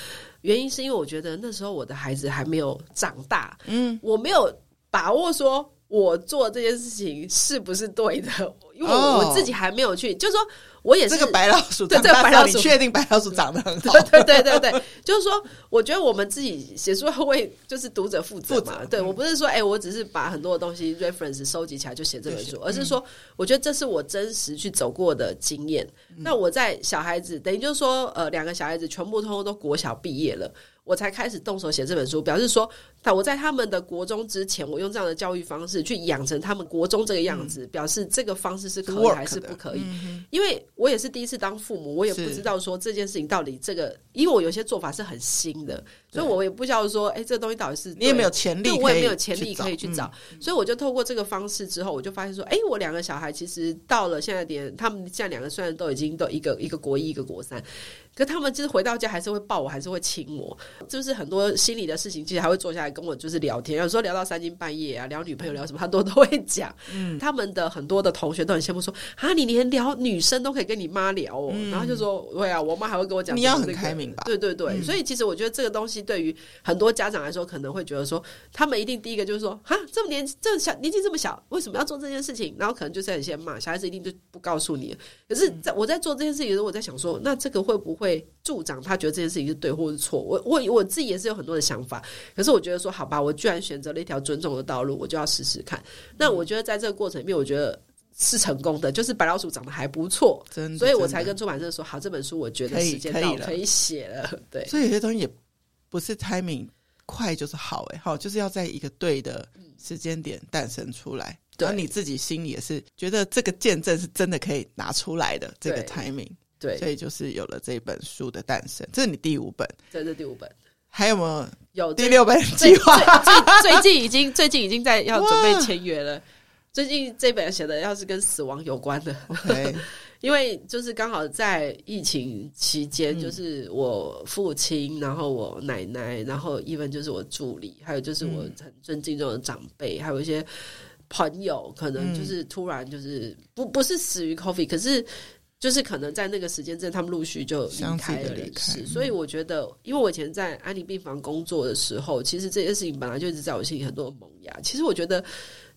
S2: 原因是因为我觉得那时候我的孩子还没有长大，嗯，我没有把握说我做这件事情是不是对的，因为我我自己还没有去，就是说。我也是
S1: 这个白老鼠，
S2: 对这个白老鼠，
S1: 你确定白老鼠长得很好？
S2: 对对对对对，就是说，我觉得我们自己写书会为就是读者负责嘛。责对、嗯、我不是说，哎、欸，我只是把很多的东西 reference 收集起来就写这本书，而是说，我觉得这是我真实去走过的经验。嗯、那我在小孩子，等于就是说，呃，两个小孩子全部通通都国小毕业了。我才开始动手写这本书，表示说，我在他们的国中之前，我用这样的教育方式去养成他们国中这个样子，嗯、表示这个方式是可以还是不可以？嗯、因为我也是第一次当父母，我也不知道说这件事情到底这个，因为我有些做法是很新的，所以我也不知道说，哎，这个东西到底是
S1: 你也没有潜力，
S2: 我也没有潜力可以去找，嗯、所以我就透过这个方式之后，我就发现说，哎，我两个小孩其实到了现在点，他们现在两个虽然都已经都一个一个国一，一个国三。可他们就是回到家还是会抱我，还是会亲我，就是很多心里的事情，其实还会坐下来跟我就是聊天。有时候聊到三更半夜啊，聊女朋友聊什么，他都都会讲。嗯，他们的很多的同学都很羡慕说，啊，你连聊女生都可以跟你妈聊哦。嗯、然后就说，对啊，我妈还会跟我讲、这个。
S1: 你要很开明吧？
S2: 对对对，嗯、所以其实我觉得这个东西对于很多家长来说，可能会觉得说，他们一定第一个就是说，哈，这么年这么小年纪这么小，为什么要做这件事情？然后可能就是很先骂小孩子，一定就不告诉你。可是在我在做这件事情的时候，我在想说，那这个会不会助长？他觉得这件事情是对或是错，我我我自己也是有很多的想法，可是我觉得说好吧，我居然选择了一条尊重的道路，我就要试试看。那我觉得在这个过程里面，我觉得是成功的，就是白老鼠长得还不错，真的，所以我才跟出版社说好，这本书我觉得时间到了，可以写了。对，
S1: 所以有些东西也不是 timing 快就是好，哎，好，就是要在一个对的时间点诞生出来，然后你自己心里也是觉得这个见证是真的可以拿出来的，这个 timing。对，所以就是有了这本书的诞生。这是你第五本，
S2: 这是第五本，
S1: 还有没有？
S2: 有
S1: 第六本计划？
S2: 最最近已经最近已经在要准备签约了。最近这本写的要是跟死亡有关的，Okay. 因为就是刚好在疫情期间，就是我父亲，然后我奶奶，然后 even 就是我助理，还有就是我很尊敬中的长辈，还有一些朋友，可能就是突然就是不不是死于 coffee，可是。就是可能在那个时间段，他们陆续就离开了离开，所以我觉得，因为我以前在安宁病房工作的时候，其实这件事情本来就一直在我心里很多的萌芽。其实我觉得，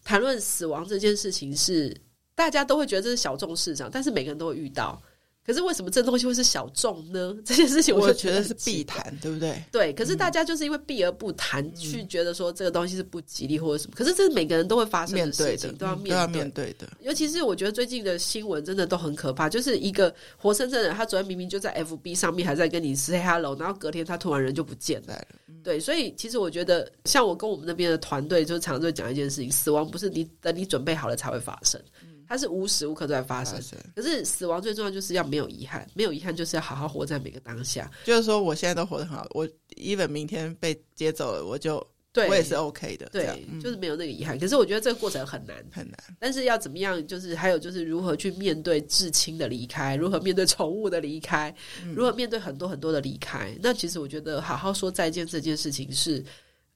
S2: 谈论死亡这件事情是大家都会觉得这是小众市场，但是每个人都会遇到。可是为什么这东西会是小众呢？这件事情我就觉得是
S1: 必谈，对不对？
S2: 对。可是大家就是因为避而不谈，嗯、去觉得说这个东西是不吉利或者什么。可是这是每个人都会发生的事情，
S1: 面对的
S2: 都要面对，
S1: 都要面对的。
S2: 尤其是我觉得最近的新闻真的都很可怕，就是一个活生生的，他昨天明明就在 FB 上面还在跟你 say hello，然后隔天他突然人就不见了。嗯、对，所以其实我觉得，像我跟我们那边的团队，就常常在讲一件事情：死亡不是你等你准备好了才会发生。它是无时无刻都在发生，可是死亡最重要就是要没有遗憾，没有遗憾就是要好好活在每个当下。
S1: 就是说，我现在都活得很好，我 even 明天被接走了，我就对我也是 OK 的。
S2: 对，嗯、就是没有那个遗憾。可是我觉得这个过程很难
S1: 很难，
S2: 但是要怎么样？就是还有就是如何去面对至亲的离开，如何面对宠物的离开，嗯、如何面对很多很多的离开。那其实我觉得好好说再见这件事情是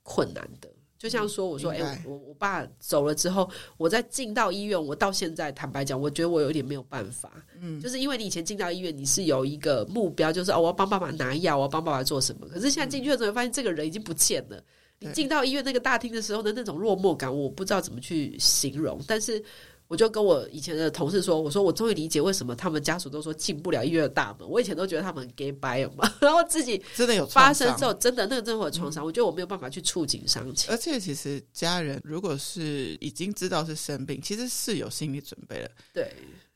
S2: 困难的。就像说，我说，哎、欸，我我爸走了之后，我再进到医院，我到现在坦白讲，我觉得我有一点没有办法，嗯，就是因为你以前进到医院，你是有一个目标，就是哦，我要帮爸爸拿药，我要帮爸爸做什么。可是现在进去的时候，发现这个人已经不见了。你进到医院那个大厅的时候的那种落寞感，我不知道怎么去形容，但是。我就跟我以前的同事说：“我说我终于理解为什么他们家属都说进不了医院的大门。我以前都觉得他们很 gay bye 嘛，然后自己
S1: 真的有
S2: 发生之后，真的那个真的有创伤。嗯、我觉得我没有办法去触景伤情。
S1: 而且其实家人如果是已经知道是生病，其实是有心理准备了。
S2: 对，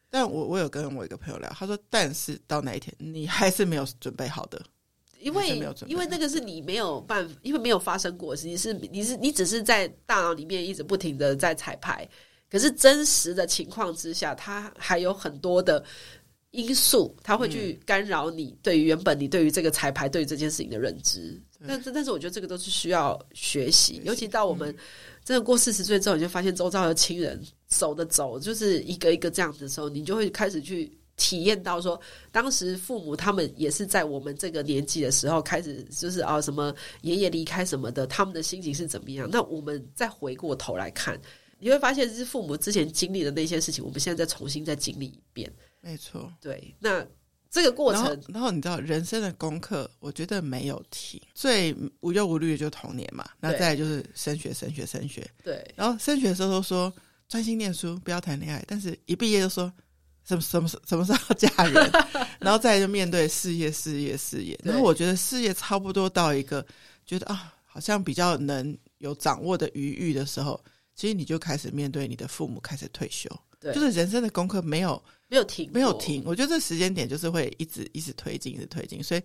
S1: 但我我有跟我一个朋友聊，他说：但是到那一天，你还是没有准备好的，
S2: 因为因为那个是你没有办法，因为没有发生过，实际是你是你只是在大脑里面一直不停的在彩排。”可是真实的情况之下，他还有很多的因素，他会去干扰你对于原本你对于这个彩排对于这件事情的认知。但是，但是我觉得这个都是需要学习，尤其到我们真的过四十岁之后，你就发现周遭的亲人走的走，就是一个一个这样子的时候，你就会开始去体验到说，当时父母他们也是在我们这个年纪的时候开始，就是啊什么爷爷离开什么的，他们的心情是怎么样？那我们再回过头来看。你会发现是父母之前经历的那些事情，我们现在再重新再经历一遍。
S1: 没错，
S2: 对，那这个过程
S1: 然，然后你知道人生的功课，我觉得没有停，最无忧无虑的就是童年嘛，那再来就是升学，升学，升学，
S2: 对，
S1: 然后升学的时候都说专心念书，不要谈恋爱，但是一毕业就说什么什么什么时候要嫁人，然后再来就面对事业，事业，事业，然后我觉得事业差不多到一个觉得啊，好像比较能有掌握的余裕的时候，其实你就开始面对你的父母，开始退休，对，就是人生的功课没有。
S2: 没有停，
S1: 没有停。我觉得这时间点就是会一直一直推进，一直推进。所以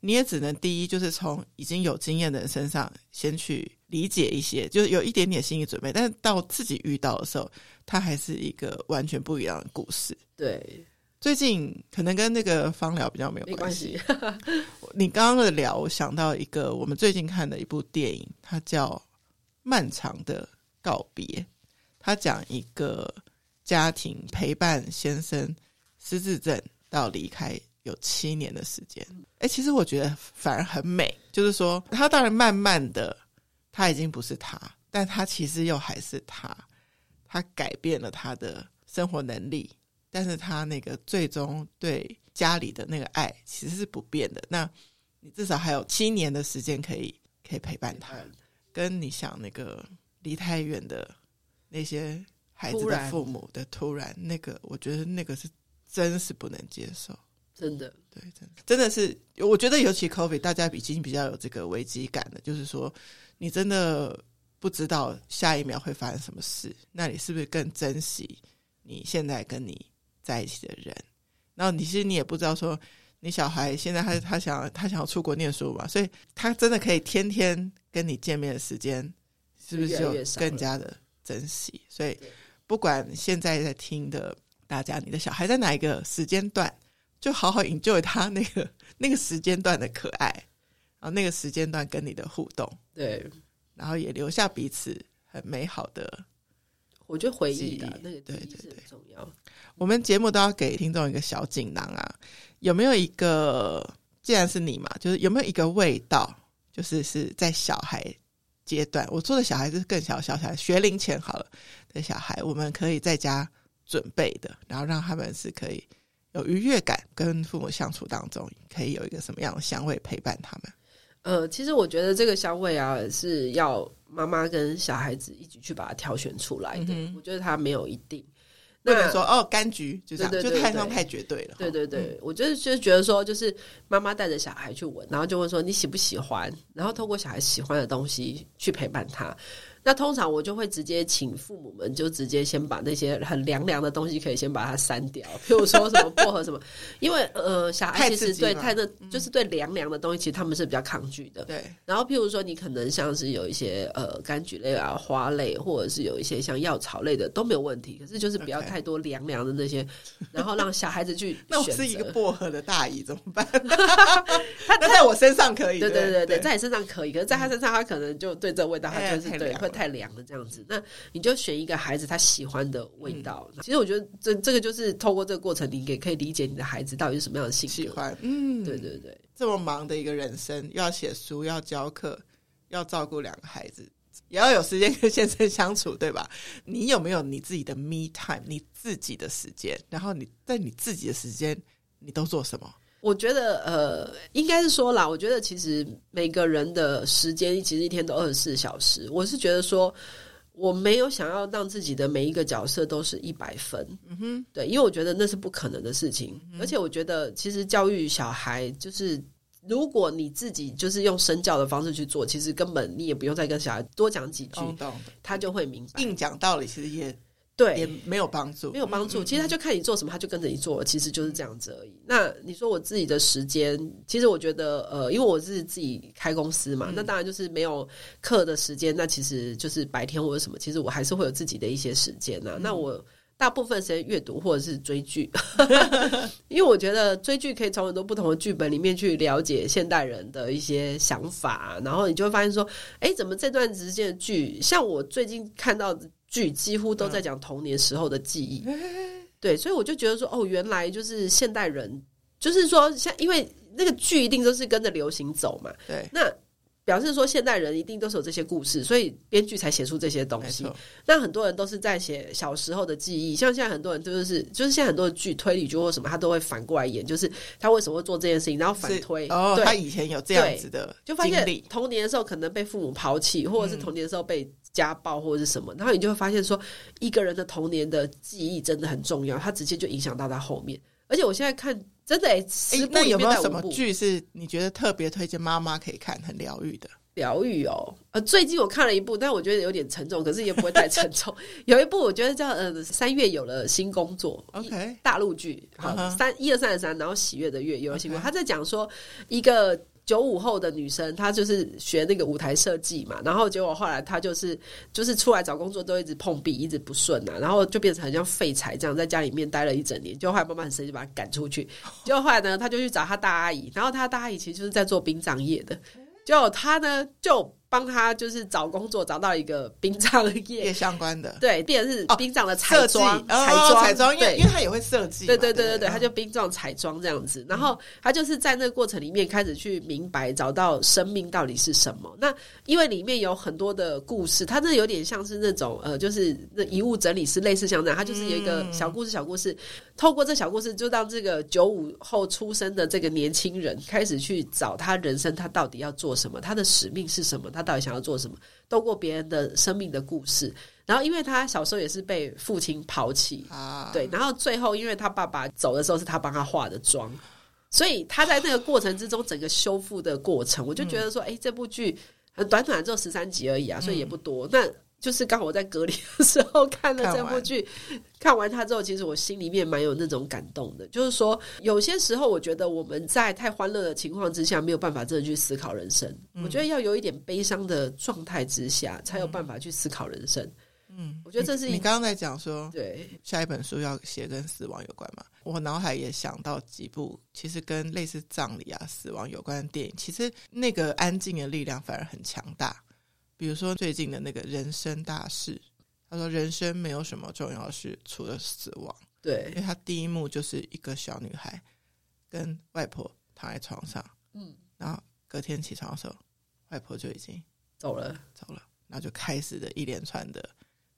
S1: 你也只能第一，就是从已经有经验的人身上先去理解一些，就是有一点点心理准备。但是到自己遇到的时候，它还是一个完全不一样的故事。
S2: 对，
S1: 最近可能跟那个芳疗比较没有关系。
S2: 没关系
S1: 你刚刚的聊，我想到一个我们最近看的一部电影，它叫《漫长的告别》，他讲一个。家庭陪伴先生失智症到离开有七年的时间，哎、其实我觉得反而很美，就是说他当然慢慢的他已经不是他，但他其实又还是他，他改变了他的生活能力，但是他那个最终对家里的那个爱其实是不变的。那你至少还有七年的时间可以可以陪伴他，跟你想那个离太远的那些。孩子的父母的突然，那个我觉得那个是真是不能接受，
S2: 真的，
S1: 对，真的真的是，我觉得尤其 COVID，大家已经比较有这个危机感了，就是说你真的不知道下一秒会发生什么事，那你是不是更珍惜你现在跟你在一起的人？然后你其实你也不知道说，你小孩现在他他想他想要出国念书嘛，所以他真的可以天天跟你见面的时间，是不是就更加的珍惜？所以。不管现在在听的大家，你的小孩在哪一个时间段，就好好 enjoy 他那个 那个时间段的可爱，然后那个时间段跟你的互动，
S2: 对，
S1: 然后也留下彼此很美好的，
S2: 我觉得回忆的那个对对对重要。
S1: 我们节目都要给听众一个小锦囊啊，有没有一个？既然是你嘛，就是有没有一个味道，就是是在小孩阶段，我做的小孩子是更小小孩学龄前好了。的小孩，我们可以在家准备的，然后让他们是可以有愉悦感，跟父母相处当中，可以有一个什么样的香味陪伴他们？
S2: 呃，其实我觉得这个香味啊，是要妈妈跟小孩子一起去把它挑选出来的。嗯、我觉得它没有一定。
S1: 那个说哦，柑橘就
S2: 这样，
S1: 就太上太绝对了。
S2: 对对对，嗯、我就是就是觉得说，就是妈妈带着小孩去闻，然后就问说你喜不喜欢，然后透过小孩喜欢的东西去陪伴他。那通常我就会直接请父母们，就直接先把那些很凉凉的东西，可以先把它删掉，譬如说什么薄荷什么，因为呃，小孩其实对太热，就是对凉凉的东西，其实他们是比较抗拒的。对。然后譬如说，你可能像是有一些呃柑橘类啊、花类，或者是有一些像药草类的都没有问题，可是就是不要太多凉凉的那些，然 后让小孩子去。
S1: 那我是一个薄荷的大姨怎么办？他在我身上可以，
S2: 对对对对，在你身上可以，可是在他身上，他可能就对这味道，他就是对会。太凉了，这样子，那你就选一个孩子他喜欢的味道。嗯、其实我觉得这这个就是透过这个过程，你也可以理解你的孩子到底是什么样的性格。
S1: 喜欢，嗯，
S2: 对对对。
S1: 这么忙的一个人生，又要写书，要教课，要照顾两个孩子，也要有时间跟先生相处，对吧？你有没有你自己的 me time，你自己的时间？然后你在你自己的时间，你都做什么？
S2: 我觉得，呃，应该是说啦，我觉得其实每个人的时间其实一天都二十四小时。我是觉得说，我没有想要让自己的每一个角色都是一百分，嗯哼，对，因为我觉得那是不可能的事情。嗯。而且我觉得，其实教育小孩，就是如果你自己就是用身教的方式去做，其实根本你也不用再跟小孩多讲几句，他就会明白。
S1: 硬讲道理，其实也。
S2: 对，
S1: 也没有帮助，
S2: 没有帮助。其实他就看你做什么，他就跟着你做，其实就是这样子而已。那你说我自己的时间，其实我觉得，呃，因为我是自己开公司嘛，那当然就是没有课的时间。那其实就是白天或者什么，其实我还是会有自己的一些时间呐。那我大部分时间阅读或者是追剧，因为我觉得追剧可以从很多不同的剧本里面去了解现代人的一些想法，然后你就会发现说，哎，怎么这段时间的剧，像我最近看到的。剧几乎都在讲童年时候的记忆，对，所以我就觉得说，哦，原来就是现代人，就是说，像因为那个剧一定都是跟着流行走嘛，对，那表示说，现代人一定都是有这些故事，所以编剧才写出这些东西。那很多人都是在写小时候的记忆，像现在很多人就是就是现在很多的剧推理剧或什么，他都会反过来演，就是他为什么会做这件事情，然后反推
S1: 哦，他以前有这样子的，
S2: 就发现童年的时候可能被父母抛弃，或者是童年的时候被家暴或者是什么，嗯、然后你就会发现说，一个人的童年的记忆真的很重要，他直接就影响到他后面。而且我现在看。真的哎，
S1: 那有没有什么剧是你觉得特别推荐妈妈可以看，很疗愈的？
S2: 疗愈哦，呃，最近我看了一部，但我觉得有点沉重，可是也不会太沉重。有一部我觉得叫呃，三月有了新工作
S1: ，OK，
S2: 大陆剧，好，三一二三的三，然后喜悦的月有了新工作，他在讲说一个。九五后的女生，她就是学那个舞台设计嘛，然后结果后来她就是就是出来找工作都一直碰壁，一直不顺啊，然后就变成很像废柴这样，在家里面待了一整年，就后来妈妈很生气，把她赶出去。结果后来呢，她就去找她大阿姨，然后她大阿姨其实就是在做殡葬业的，就她呢就。帮他就是找工作，找到一个殡葬业。
S1: 相关的，
S2: 对，变成是殡葬的彩妆，彩妆，
S1: 彩妆，因为因为他也会设计，
S2: 对对对对对，他就殡葬彩妆这样子，然后他就是在那个过程里面开始去明白，找到生命到底是什么。那因为里面有很多的故事，他那有点像是那种呃，就是那遗物整理师，类似像这样，他就是有一个小故事，小故事，透过这小故事，就让这个九五后出生的这个年轻人开始去找他人生，他到底要做什么，他的使命是什么，他。到底想要做什么？透过别人的生命的故事，然后因为他小时候也是被父亲抛弃啊，对，然后最后因为他爸爸走的时候是他帮他化的妆，所以他在那个过程之中整个修复的过程，我就觉得说，哎、嗯，这部剧很短短只有十三集而已啊，所以也不多。嗯、那就是刚好我在隔离的时候看了这部剧，看完它之后，其实我心里面蛮有那种感动的。就是说，有些时候我觉得我们在太欢乐的情况之下，没有办法真的去思考人生。我觉得要有一点悲伤的状态之下，才有办法去思考人生。嗯，我觉得这是
S1: 你刚刚在讲说，
S2: 对
S1: 下一本书要写跟死亡有关嘛？我脑海也想到几部，其实跟类似葬礼啊、死亡有关的电影。其实那个安静的力量反而很强大。比如说最近的那个人生大事，他说人生没有什么重要事除了死亡。
S2: 对，
S1: 因为他第一幕就是一个小女孩跟外婆躺在床上，
S2: 嗯，
S1: 然后隔天起床的时候，外婆就已经
S2: 走了，
S1: 走了，然后就开始的一连串的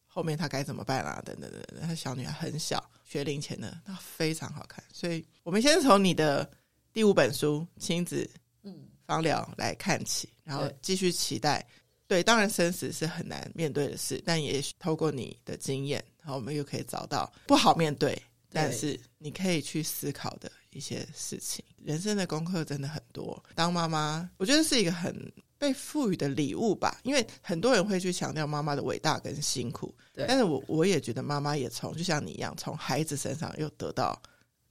S1: 后面他该怎么办啊？等等等等。他小女孩很小，学龄前的，那非常好看。所以我们先从你的第五本书《亲子嗯芳疗》来看起，然后继续期待。对，当然生死是很难面对的事，但也许透过你的经验，然后我们又可以找到不好面对，但是你可以去思考的一些事情。人生的功课真的很多，当妈妈，我觉得是一个很被赋予的礼物吧。因为很多人会去强调妈妈的伟大跟辛苦，对，但是我我也觉得妈妈也从就像你一样，从孩子身上又得到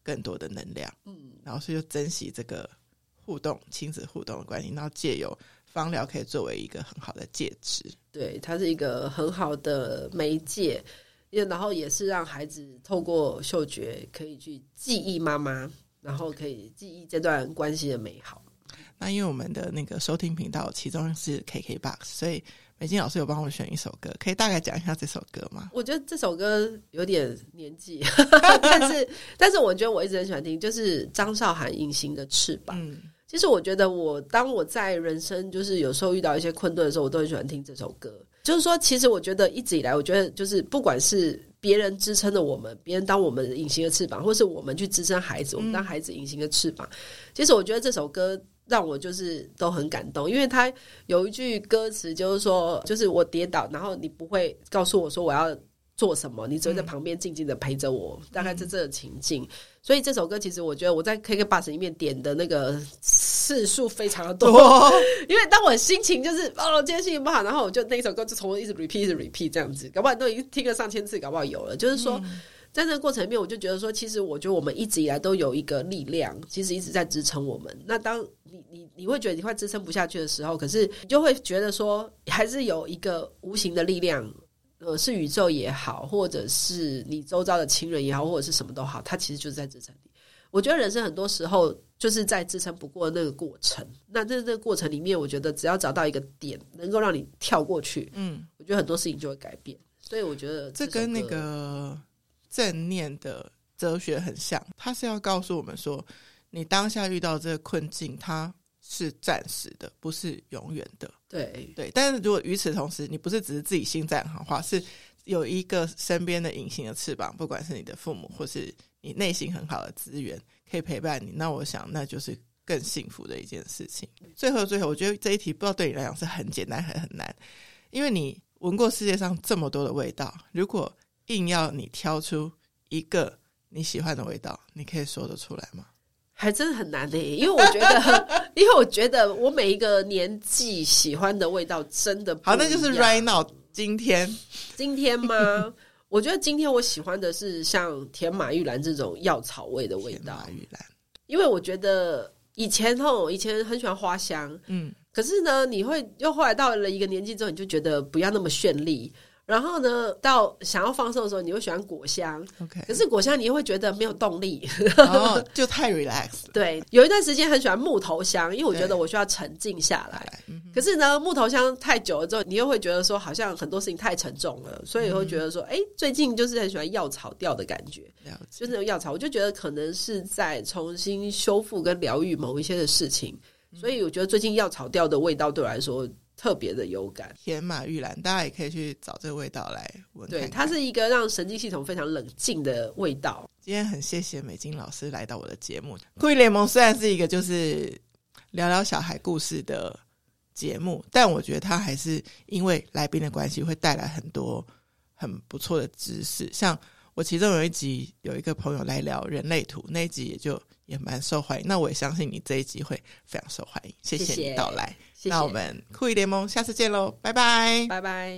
S1: 更多的能量，嗯，然后所以就珍惜这个互动、亲子互动的关系，然后借由。芳疗可以作为一个很好的介质，
S2: 对，它是一个很好的媒介，也然后也是让孩子透过嗅觉可以去记忆妈妈，然后可以记忆这段关系的美好。
S1: 那因为我们的那个收听频道其中是 KKBOX，所以美金老师有帮我选一首歌，可以大概讲一下这首歌吗？
S2: 我觉得这首歌有点年纪，但是但是我觉得我一直很喜欢听，就是张韶涵《隐形的翅膀》。嗯其实我觉得，我当我在人生就是有时候遇到一些困顿的时候，我都很喜欢听这首歌。就是说，其实我觉得一直以来，我觉得就是不管是别人支撑着我们，别人当我们隐形的翅膀，或是我们去支撑孩子，我们当孩子隐形的翅膀。嗯、其实我觉得这首歌让我就是都很感动，因为它有一句歌词就是说，就是我跌倒，然后你不会告诉我说我要做什么，你只会在旁边静静的陪着我，嗯、大概是这个情境。所以这首歌其实我觉得我在 KK Bus 里面点的那个次数非常的多，因为当我心情就是哦，今天心情不好，然后我就那一首歌就从一直 repeat 一直 repeat 这样子，搞不好都已经听了上千次，搞不好有了。就是说，在这个过程里面，我就觉得说，其实我觉得我们一直以来都有一个力量，其实一直在支撑我们。那当你你你会觉得你快支撑不下去的时候，可是你就会觉得说，还是有一个无形的力量。呃，是宇宙也好，或者是你周遭的亲人也好，或者是什么都好，它其实就是在支撑你。我觉得人生很多时候就是在支撑不过那个过程。那在这个过程里面，我觉得只要找到一个点，能够让你跳过去，嗯，我觉得很多事情就会改变。所以我觉得这，
S1: 这跟那个正念的哲学很像，它是要告诉我们说，你当下遇到这个困境，它是暂时的，不是永远的。
S2: 对
S1: 对，但是如果与此同时，你不是只是自己心脏好话，是有一个身边的隐形的翅膀，不管是你的父母，或是你内心很好的资源，可以陪伴你，那我想那就是更幸福的一件事情。最后，最后，我觉得这一题不知道对你来讲是很简单还是很难，因为你闻过世界上这么多的味道，如果硬要你挑出一个你喜欢的味道，你可以说得出来吗？
S2: 还真的很难的耶，因为我觉得，因为我觉得我每一个年纪喜欢的味道真的不
S1: 好，那就是 right now 今天，
S2: 今天吗？我觉得今天我喜欢的是像甜马玉兰这种药草味的味道。
S1: 甜马郁兰，
S2: 因为我觉得以前吼，以前很喜欢花香，嗯，可是呢，你会又后来到了一个年纪之后，你就觉得不要那么绚丽。然后呢，到想要放松的时候，你会喜欢果香。
S1: OK，
S2: 可是果香你又会觉得没有动力，
S1: 哦，就太 relax。
S2: 对，有一段时间很喜欢木头香，因为我觉得我需要沉静下来。可是呢，木头香太久了之后，你又会觉得说好像很多事情太沉重了，所以会觉得说，哎、嗯，最近就是很喜欢药草调的感觉，就是那种药草，我就觉得可能是在重新修复跟疗愈某一些的事情，所以我觉得最近药草调的味道对我来说。特别的有感，
S1: 天马玉兰，大家也可以去找这个味道来闻。
S2: 对，它是一个让神经系统非常冷静的味道。
S1: 今天很谢谢美金老师来到我的节目。酷艺联盟虽然是一个就是聊聊小孩故事的节目，但我觉得它还是因为来宾的关系，会带来很多很不错的知识。像我其中有一集有一个朋友来聊人类图，那一集也就也蛮受欢迎。那我也相信你这一集会非常受欢迎。谢谢你到来。谢谢。那我们酷艺联盟下次见喽，拜拜，
S2: 拜拜。